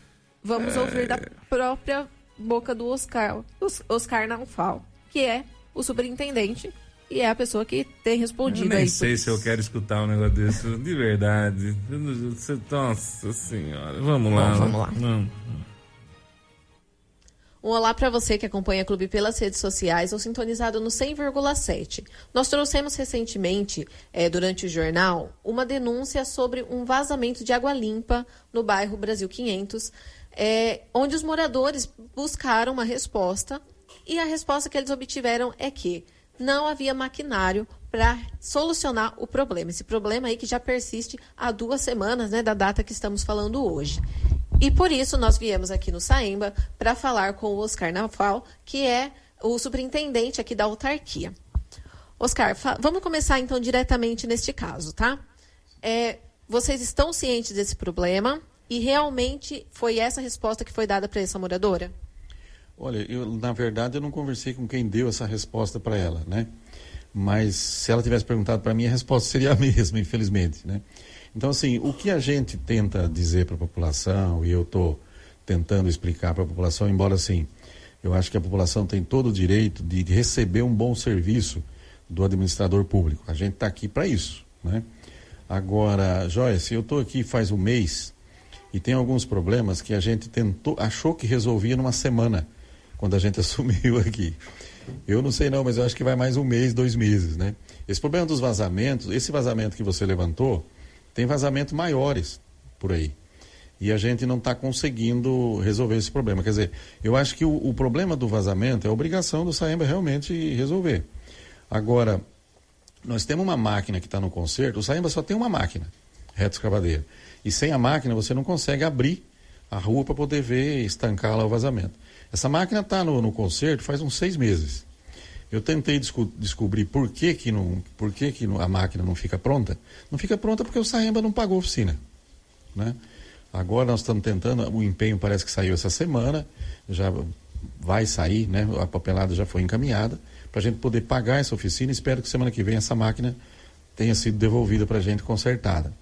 vamos é. ouvir da própria boca do Oscar, Oscar Naufal, que é o superintendente e é a pessoa que tem respondido eu nem aí. sei se eu quero escutar um negócio desse, de verdade. Nossa senhora. Vamos lá. Bom, vamos lá. Vamos. Um olá para você que acompanha o Clube pelas redes sociais ou sintonizado no 100,7. Nós trouxemos recentemente, é, durante o jornal, uma denúncia sobre um vazamento de água limpa no bairro Brasil 500, é, onde os moradores buscaram uma resposta e a resposta que eles obtiveram é que não havia maquinário para solucionar o problema. Esse problema aí que já persiste há duas semanas, né, da data que estamos falando hoje. E por isso nós viemos aqui no Saemba para falar com o Oscar Naval, que é o superintendente aqui da autarquia. Oscar, vamos começar então diretamente neste caso, tá? É, vocês estão cientes desse problema e realmente foi essa resposta que foi dada para essa moradora? Olha, eu na verdade eu não conversei com quem deu essa resposta para ela, né? Mas se ela tivesse perguntado para mim, a resposta seria a mesma, infelizmente, né? Então, assim, o que a gente tenta dizer para a população, e eu estou tentando explicar para a população, embora assim, eu acho que a população tem todo o direito de receber um bom serviço do administrador público. A gente está aqui para isso, né? Agora, Joyce, eu estou aqui faz um mês e tem alguns problemas que a gente tentou, achou que resolvia numa semana quando a gente assumiu aqui. Eu não sei não, mas eu acho que vai mais um mês, dois meses, né? Esse problema dos vazamentos, esse vazamento que você levantou, tem vazamentos maiores por aí. E a gente não está conseguindo resolver esse problema. Quer dizer, eu acho que o, o problema do vazamento é a obrigação do Saemba realmente resolver. Agora, nós temos uma máquina que está no conserto, o Saemba só tem uma máquina, reto escavadeira. E sem a máquina você não consegue abrir a rua para poder ver, estancar lá o vazamento. Essa máquina está no, no conserto faz uns seis meses. Eu tentei desco descobrir por que, que, não, por que, que a máquina não fica pronta. Não fica pronta porque o Saemba não pagou a oficina. Né? Agora nós estamos tentando, o empenho parece que saiu essa semana, já vai sair, né? a papelada já foi encaminhada, para a gente poder pagar essa oficina. Espero que semana que vem essa máquina tenha sido devolvida para a gente consertada.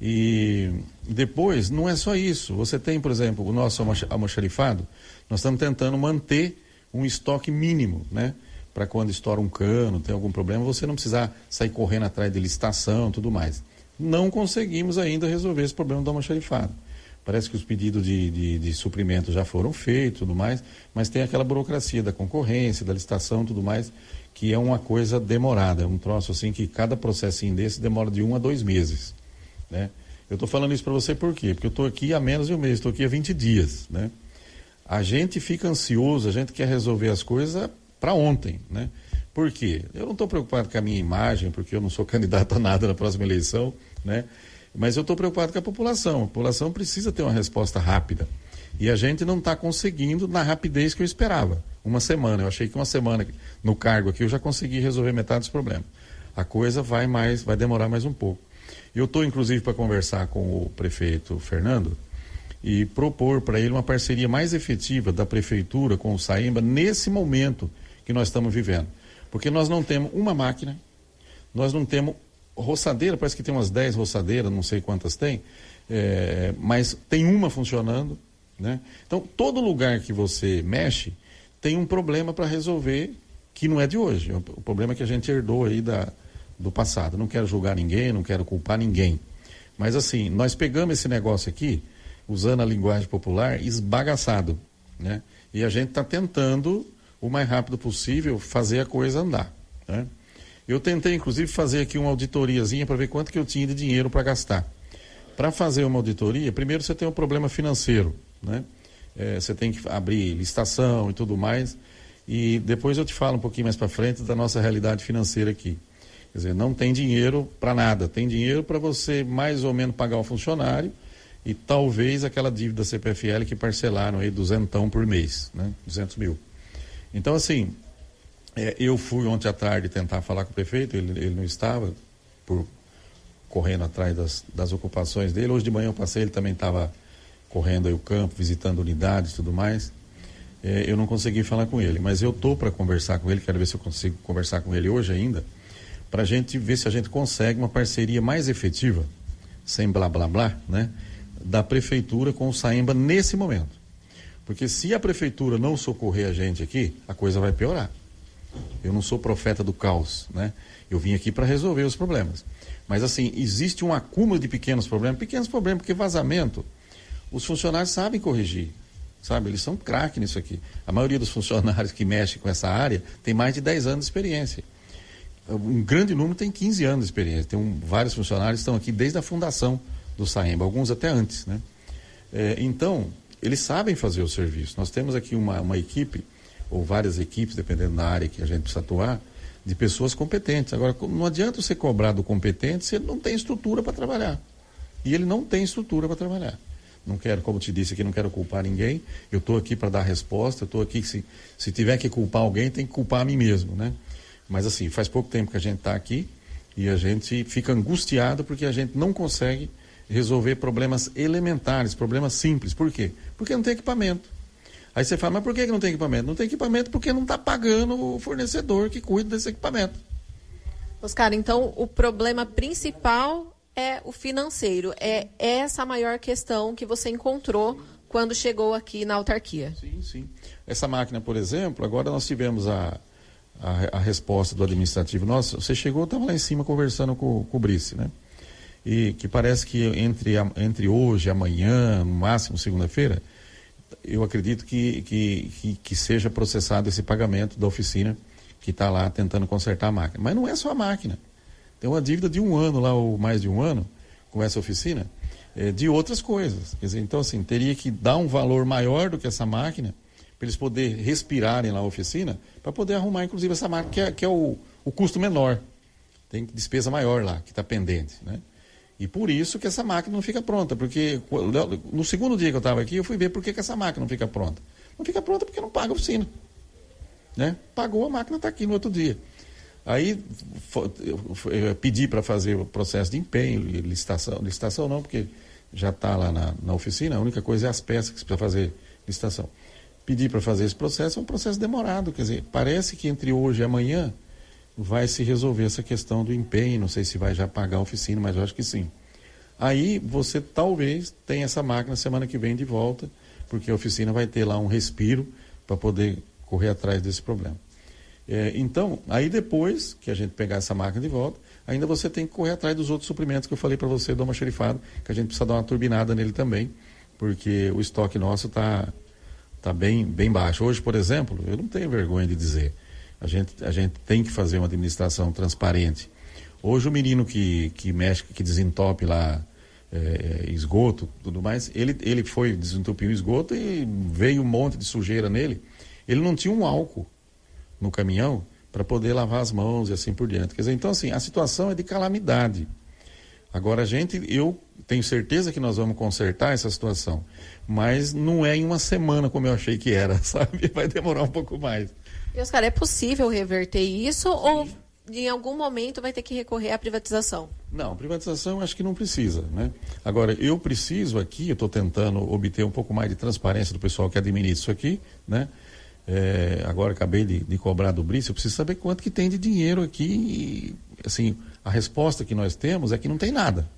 E depois, não é só isso. Você tem, por exemplo, o nosso almoxarifado, nós estamos tentando manter um estoque mínimo, né? para quando estoura um cano, tem algum problema, você não precisar sair correndo atrás de licitação tudo mais. Não conseguimos ainda resolver esse problema do almoxarifado. Parece que os pedidos de, de, de suprimento já foram feitos tudo mais, mas tem aquela burocracia da concorrência, da licitação tudo mais, que é uma coisa demorada. Um troço assim que cada processinho desse demora de um a dois meses. Né? Eu estou falando isso para você por quê? Porque eu estou aqui há menos de um mês, estou aqui há 20 dias. Né? A gente fica ansioso, a gente quer resolver as coisas para ontem, né? Por quê? Eu não estou preocupado com a minha imagem, porque eu não sou candidato a nada na próxima eleição, né? Mas eu estou preocupado com a população. A população precisa ter uma resposta rápida. E a gente não está conseguindo na rapidez que eu esperava. Uma semana. Eu achei que uma semana no cargo aqui eu já consegui resolver metade dos problemas. A coisa vai mais, vai demorar mais um pouco. Eu estou, inclusive, para conversar com o prefeito Fernando e propor para ele uma parceria mais efetiva da prefeitura com o Saemba nesse momento que nós estamos vivendo. Porque nós não temos uma máquina, nós não temos roçadeira, parece que tem umas 10 roçadeiras, não sei quantas tem, é, mas tem uma funcionando. Né? Então, todo lugar que você mexe tem um problema para resolver que não é de hoje. O problema é que a gente herdou aí da, do passado. Não quero julgar ninguém, não quero culpar ninguém. Mas assim, nós pegamos esse negócio aqui, usando a linguagem popular, esbagaçado. Né? E a gente está tentando o mais rápido possível fazer a coisa andar. Né? Eu tentei, inclusive, fazer aqui uma auditoriazinha para ver quanto que eu tinha de dinheiro para gastar. Para fazer uma auditoria, primeiro você tem um problema financeiro, né? É, você tem que abrir licitação e tudo mais. E depois eu te falo um pouquinho mais para frente da nossa realidade financeira aqui. Quer dizer, não tem dinheiro para nada. Tem dinheiro para você mais ou menos pagar o funcionário e talvez aquela dívida CPFL que parcelaram aí duzentão por mês, né? 200 mil. Então, assim, é, eu fui ontem à tarde tentar falar com o prefeito, ele, ele não estava, por correndo atrás das, das ocupações dele. Hoje de manhã eu passei, ele também estava correndo aí o campo, visitando unidades e tudo mais. É, eu não consegui falar com ele, mas eu tô para conversar com ele, quero ver se eu consigo conversar com ele hoje ainda, para a gente ver se a gente consegue uma parceria mais efetiva, sem blá blá blá, né, da prefeitura com o Saemba nesse momento. Porque se a prefeitura não socorrer a gente aqui, a coisa vai piorar. Eu não sou profeta do caos, né? Eu vim aqui para resolver os problemas. Mas assim, existe um acúmulo de pequenos problemas, pequenos problemas, porque vazamento, os funcionários sabem corrigir, sabe? Eles são craque nisso aqui. A maioria dos funcionários que mexem com essa área tem mais de 10 anos de experiência. Um grande número tem 15 anos de experiência. Tem um, vários funcionários que estão aqui desde a fundação do Saemba, alguns até antes, né? É, então, eles sabem fazer o serviço. Nós temos aqui uma, uma equipe, ou várias equipes, dependendo da área que a gente precisa atuar, de pessoas competentes. Agora, não adianta você cobrar do competente se ele não tem estrutura para trabalhar. E ele não tem estrutura para trabalhar. Não quero, como te disse aqui, não quero culpar ninguém. Eu estou aqui para dar resposta. Eu estou aqui, se, se tiver que culpar alguém, tem que culpar a mim mesmo, né? Mas assim, faz pouco tempo que a gente está aqui e a gente fica angustiado porque a gente não consegue resolver problemas elementares, problemas simples. Por quê? Porque não tem equipamento. Aí você fala, mas por que não tem equipamento? Não tem equipamento porque não está pagando o fornecedor que cuida desse equipamento. Oscar, então o problema principal é o financeiro. É essa a maior questão que você encontrou quando chegou aqui na autarquia. Sim, sim. Essa máquina, por exemplo, agora nós tivemos a, a, a resposta do administrativo. Nossa, você chegou, estava lá em cima conversando com, com o Brice, né? e que parece que entre, entre hoje amanhã, no máximo segunda-feira, eu acredito que, que, que, que, seja processado esse pagamento da oficina que está lá tentando consertar a máquina. Mas não é só a máquina. Tem uma dívida de um ano lá, ou mais de um ano, com essa oficina, é, de outras coisas. Dizer, então, assim, teria que dar um valor maior do que essa máquina, para eles poderem respirarem lá a oficina, para poder arrumar, inclusive, essa máquina, que é, que é o, o custo menor. Tem despesa maior lá, que está pendente, né? E por isso que essa máquina não fica pronta, porque no segundo dia que eu estava aqui, eu fui ver por que, que essa máquina não fica pronta. Não fica pronta porque não paga a oficina. Né? Pagou, a máquina está aqui no outro dia. Aí eu pedi para fazer o processo de empenho, licitação, licitação não, porque já está lá na, na, oficina, a única coisa é as peças que você precisa fazer licitação. Pedi para fazer esse processo, é um processo demorado, quer dizer, parece que entre hoje e amanhã vai se resolver essa questão do empenho, não sei se vai já pagar a oficina, mas eu acho que sim. Aí você talvez tenha essa máquina semana que vem de volta, porque a oficina vai ter lá um respiro para poder correr atrás desse problema. É, então, aí depois que a gente pegar essa máquina de volta, ainda você tem que correr atrás dos outros suprimentos que eu falei para você do almoxarifado, que a gente precisa dar uma turbinada nele também, porque o estoque nosso está tá bem, bem baixo. Hoje, por exemplo, eu não tenho vergonha de dizer, a gente, a gente tem que fazer uma administração transparente. Hoje o menino que, que mexe, que desentope lá é, esgoto, tudo mais, ele, ele foi desentupir o esgoto e veio um monte de sujeira nele. Ele não tinha um álcool no caminhão para poder lavar as mãos e assim por diante. Quer dizer, então assim, a situação é de calamidade. Agora a gente, eu tenho certeza que nós vamos consertar essa situação, mas não é em uma semana como eu achei que era, sabe? Vai demorar um pouco mais. E Oscar, é possível reverter isso ou em algum momento vai ter que recorrer à privatização? Não, privatização acho que não precisa, né? Agora, eu preciso aqui, eu estou tentando obter um pouco mais de transparência do pessoal que administra isso aqui, né? É, agora acabei de, de, cobrar do Brice, eu preciso saber quanto que tem de dinheiro aqui. E, assim, a resposta que nós temos é que não tem nada.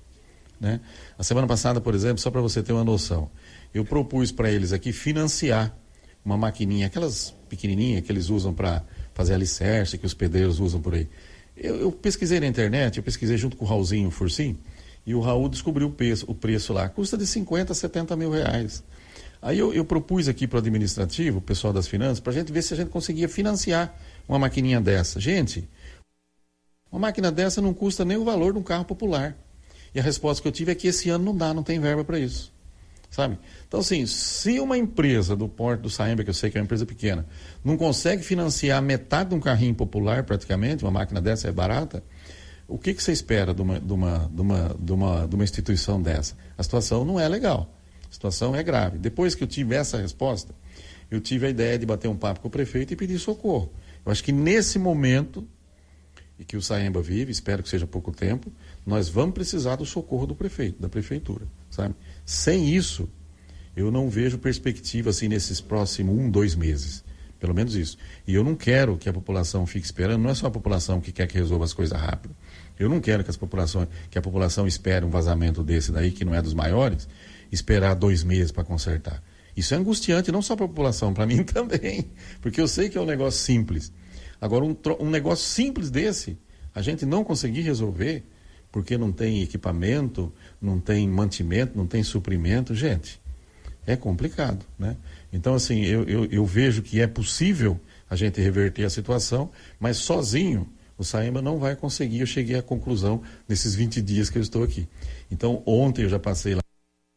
Né? A semana passada, por exemplo, só para você ter uma noção, eu propus para eles aqui financiar uma maquininha, aquelas pequenininhas que eles usam para fazer alicerce, que os pedreiros usam por aí. Eu, eu, pesquisei na internet, eu pesquisei junto com o Raulzinho Fursim, e o Raul descobriu o preço, o preço lá. Custa de 50 a 70 mil reais. Aí eu, eu propus aqui para o administrativo, o pessoal das finanças, para a gente ver se a gente conseguia financiar uma maquininha dessa. Gente, uma máquina dessa não custa nem o valor de um carro popular. E a resposta que eu tive é que esse ano não dá, não tem verba para isso. Sabe? Então, assim, se uma empresa do Porto do Saemba, que eu sei que é uma empresa pequena, não consegue financiar metade de um carrinho popular, praticamente, uma máquina dessa é barata, o que, que você espera de uma, de, uma, de, uma, de, uma, de uma instituição dessa? A situação não é legal. A situação é grave. Depois que eu tive essa resposta, eu tive a ideia de bater um papo com o prefeito e pedir socorro. Eu acho que nesse momento, e que o Saemba vive, espero que seja pouco tempo, nós vamos precisar do socorro do prefeito, da prefeitura, sabe? Sem isso, eu não vejo perspectiva assim nesses próximos um, dois meses. Pelo menos isso. E eu não quero que a população fique esperando, não é só a população que quer que resolva as coisas rápido. Eu não quero que, as populações, que a população espere um vazamento desse daí, que não é dos maiores, esperar dois meses para consertar. Isso é angustiante não só para a população, para mim também, porque eu sei que é um negócio simples. Agora, um, um negócio simples desse, a gente não conseguir resolver, porque não tem equipamento, não tem mantimento, não tem suprimento, gente, é complicado, né? Então, assim, eu, eu, eu vejo que é possível a gente reverter a situação, mas sozinho o Saema não vai conseguir. Eu cheguei à conclusão nesses 20 dias que eu estou aqui. Então, ontem eu já passei lá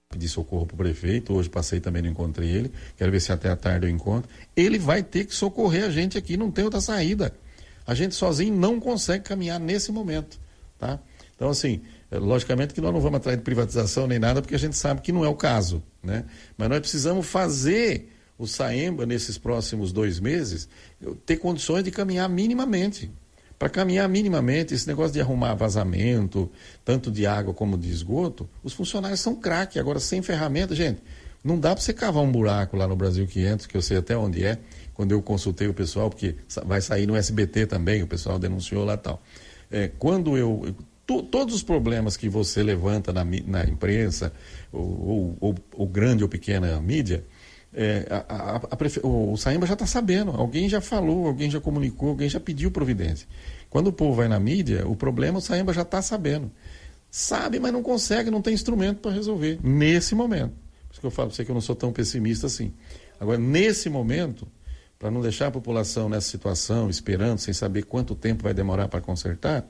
pedir socorro para o prefeito, hoje passei também não encontrei ele, quero ver se até a tarde eu encontro. Ele vai ter que socorrer a gente aqui, não tem outra saída. A gente sozinho não consegue caminhar nesse momento, tá? Então, assim, é, logicamente que nós não vamos atrás de privatização nem nada, porque a gente sabe que não é o caso, né? Mas nós precisamos fazer o Saemba, nesses próximos dois meses, ter condições de caminhar minimamente, para caminhar minimamente, esse negócio de arrumar vazamento, tanto de água como de esgoto, os funcionários são craque. Agora, sem ferramenta, gente, não dá para você cavar um buraco lá no Brasil 500, que eu sei até onde é, quando eu consultei o pessoal, porque vai sair no SBT também, o pessoal denunciou lá tal. É, quando eu. To, todos os problemas que você levanta na, na imprensa, ou, ou, ou grande ou pequena mídia, é, a, a, a, o, o Saemba já está sabendo, alguém já falou, alguém já comunicou, alguém já pediu providência. Quando o povo vai na mídia, o problema o Saemba já está sabendo. Sabe, mas não consegue, não tem instrumento para resolver, nesse momento. Por isso que eu falo para você que eu não sou tão pessimista assim. Agora, nesse momento, para não deixar a população nessa situação, esperando, sem saber quanto tempo vai demorar para consertar,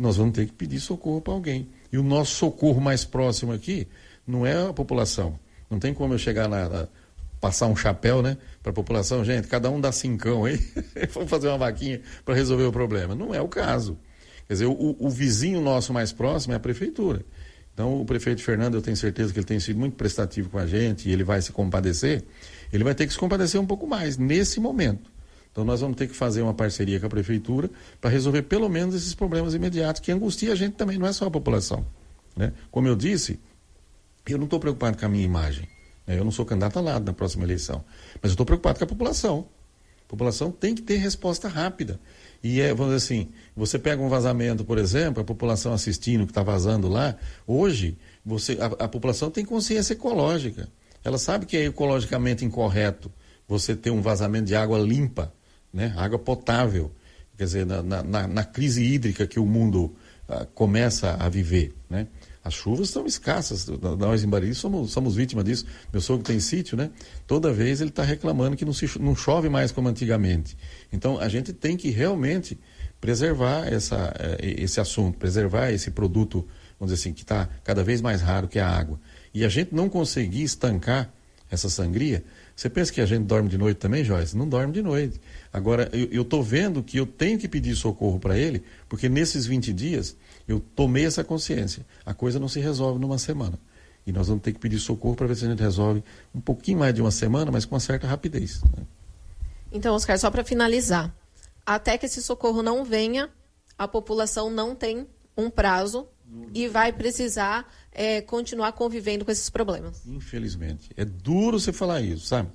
nós vamos ter que pedir socorro para alguém. E o nosso socorro mais próximo aqui não é a população. Não tem como eu chegar na, passar um chapéu, né, para a população, gente, cada um dá cincão aí, vamos fazer uma vaquinha para resolver o problema. Não é o caso. Quer dizer, o, o, vizinho nosso mais próximo é a prefeitura. Então, o prefeito Fernando, eu tenho certeza que ele tem sido muito prestativo com a gente e ele vai se compadecer. Ele vai ter que se compadecer um pouco mais nesse momento. Então, nós vamos ter que fazer uma parceria com a prefeitura para resolver pelo menos esses problemas imediatos que angustia a gente também, não é só a população. Né? Como eu disse, eu não estou preocupado com a minha imagem. Né? Eu não sou candidato a nada na próxima eleição. Mas eu estou preocupado com a população. A população tem que ter resposta rápida. E é, vamos dizer assim, você pega um vazamento, por exemplo, a população assistindo que está vazando lá, hoje você, a, a, população tem consciência ecológica. Ela sabe que é ecologicamente incorreto você ter um vazamento de água limpa, né? água potável. Quer dizer, na, na, na crise hídrica que o mundo uh, começa a viver. Né? As chuvas estão escassas. Nós em Bariri somos, somos vítimas disso. Meu sogro tem sítio, né? Toda vez ele está reclamando que não, se, não chove mais como antigamente. Então a gente tem que realmente preservar essa, eh, esse assunto, preservar esse produto, vamos dizer assim, que está cada vez mais raro, que é a água. E a gente não conseguir estancar essa sangria. Você pensa que a gente dorme de noite também, Joyce? Não dorme de noite. Agora, eu estou vendo que eu tenho que pedir socorro para ele, porque nesses 20 dias eu tomei essa consciência. A coisa não se resolve numa semana. E nós vamos ter que pedir socorro para ver se a gente resolve um pouquinho mais de uma semana, mas com uma certa rapidez. Né? Então, Oscar, só para finalizar, até que esse socorro não venha, a população não tem um prazo e vai precisar é, continuar convivendo com esses problemas. Infelizmente. É duro você falar isso, sabe?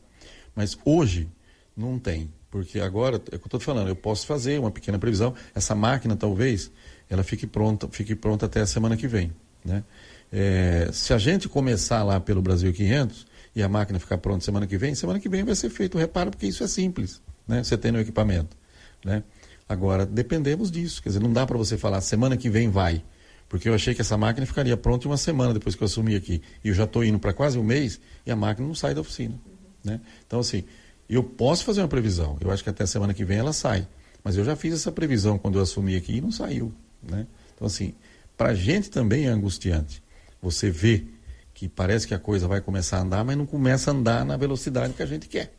Mas hoje não tem. Porque agora, é o que eu estou falando, eu posso fazer uma pequena previsão. Essa máquina, talvez, ela fique pronta, fique pronta até a semana que vem. Né? É, se a gente começar lá pelo Brasil 500 e a máquina ficar pronta semana que vem, semana que vem vai ser feito o reparo, porque isso é simples, né? Você tem no equipamento, né? Agora, dependemos disso, quer dizer, não dá para você falar semana que vem vai, porque eu achei que essa máquina ficaria pronta uma semana depois que eu assumi aqui, e eu já estou indo para quase um mês e a máquina não sai da oficina, né? Então, assim, eu posso fazer uma previsão, eu acho que até semana que vem ela sai, mas eu já fiz essa previsão quando eu assumi aqui e não saiu, né? Então, assim, para a gente também é angustiante. Você vê que parece que a coisa vai começar a andar, mas não começa a andar na velocidade que a gente quer,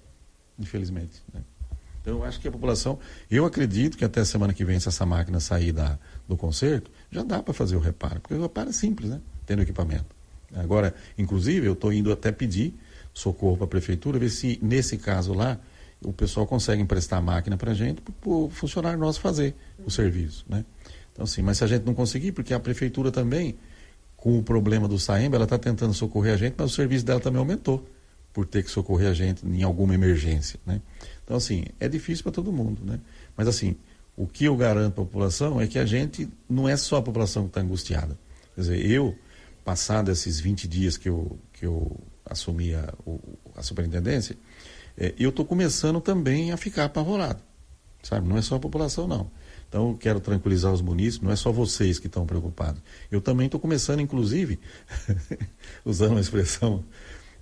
infelizmente. Né? Então, eu acho que a população, eu acredito que até semana que vem, se essa máquina sair da, do conserto, já dá para fazer o reparo, porque o reparo é simples, né? Tendo equipamento. Agora, inclusive, eu estou indo até pedir socorro para a prefeitura, ver se nesse caso lá o pessoal consegue emprestar a máquina para a gente, para o funcionário nosso fazer o serviço, né? Então, assim, mas se a gente não conseguir, porque a prefeitura também, com o problema do Saemba, ela está tentando socorrer a gente, mas o serviço dela também aumentou, por ter que socorrer a gente em alguma emergência, né? Então, assim, é difícil para todo mundo, né? Mas, assim, o que eu garanto para a população é que a gente, não é só a população que está angustiada. Quer dizer, eu, passado esses 20 dias que eu, que eu assumi a, a superintendência, é, eu estou começando também a ficar apavorado, sabe? Não é só a população, não. Então, eu quero tranquilizar os munícipes, não é só vocês que estão preocupados. Eu também estou começando, inclusive, usando uma expressão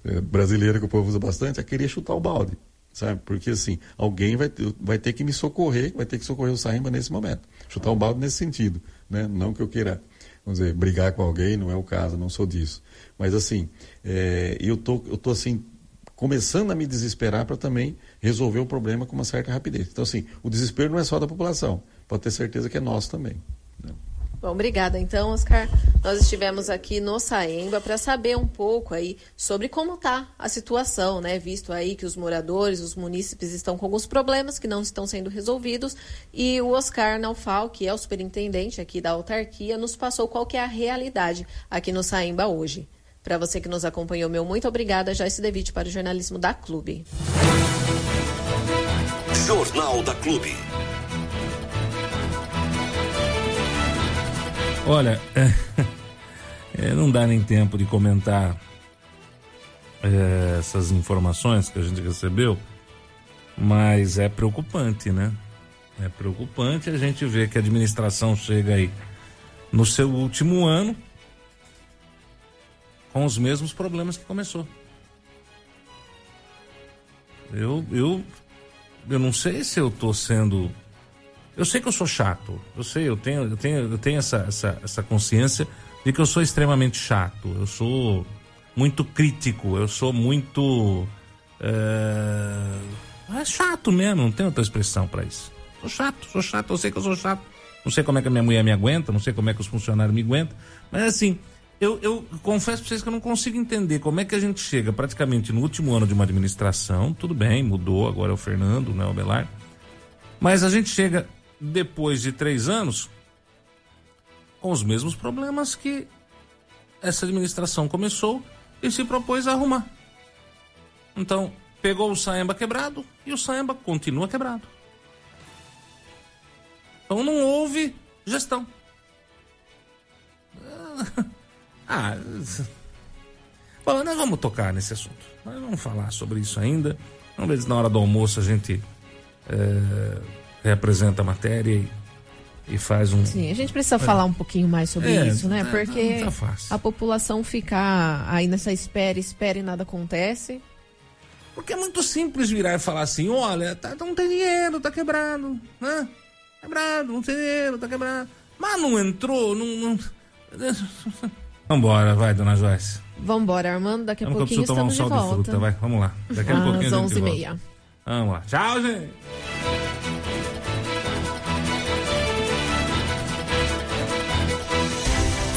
é, brasileira que o povo usa bastante, a querer chutar o balde, sabe? Porque, assim, alguém vai, vai ter que me socorrer, vai ter que socorrer o Saimba nesse momento. Chutar o balde nesse sentido, né? Não que eu queira, vamos dizer, brigar com alguém, não é o caso, não sou disso. Mas, assim, é, eu tô, eu tô, assim, começando a me desesperar para também resolver o problema com uma certa rapidez. Então, assim, o desespero não é só da população, pode ter certeza que é nosso também. Né? Bom, obrigada. Então, Oscar, nós estivemos aqui no Saemba para saber um pouco aí sobre como está a situação, né? Visto aí que os moradores, os munícipes estão com alguns problemas que não estão sendo resolvidos e o Oscar Naufal, que é o superintendente aqui da autarquia, nos passou qual que é a realidade aqui no Saemba hoje. Para você que nos acompanhou, meu muito obrigada. Joyce Devite para o jornalismo da Clube. Jornal da Clube. Olha, é, não dá nem tempo de comentar é, essas informações que a gente recebeu, mas é preocupante, né? É preocupante a gente ver que a administração chega aí no seu último ano com os mesmos problemas que começou. Eu, eu, eu não sei se eu tô sendo. Eu sei que eu sou chato. Eu sei, eu tenho, eu tenho, eu tenho essa, essa, essa consciência de que eu sou extremamente chato. Eu sou muito crítico. Eu sou muito. É, é chato mesmo, não tem outra expressão para isso. Sou chato, sou chato, eu sei que eu sou chato. Não sei como é que a minha mulher me aguenta, não sei como é que os funcionários me aguentam, mas assim, eu, eu confesso para vocês que eu não consigo entender como é que a gente chega praticamente no último ano de uma administração, tudo bem, mudou, agora é o Fernando, não é o Belar, mas a gente chega depois de três anos com os mesmos problemas que essa administração começou e se propôs a arrumar. Então, pegou o Saemba quebrado e o Saemba continua quebrado. Então não houve gestão. Ah, bom, nós vamos tocar nesse assunto. Nós vamos falar sobre isso ainda. Vamos ver se na hora do almoço a gente é, representa a matéria e, e, faz um. Sim, a gente precisa é. falar um pouquinho mais sobre é, isso, né? É, Porque tá a população ficar aí nessa espera, espera e nada acontece. Porque é muito simples virar e falar assim: olha, tá, não tem dinheiro, tá quebrado, né? Quebrado, não tem dinheiro, tá quebrado. Mas não entrou, não. não... Vambora, vai, dona Joyce. Vambora, Armando. Daqui a vamos pouquinho tomar um de, de fruta, vai. Vamos lá. Daqui a Às pouquinho. Às 11h30. Vamos lá. Tchau, gente.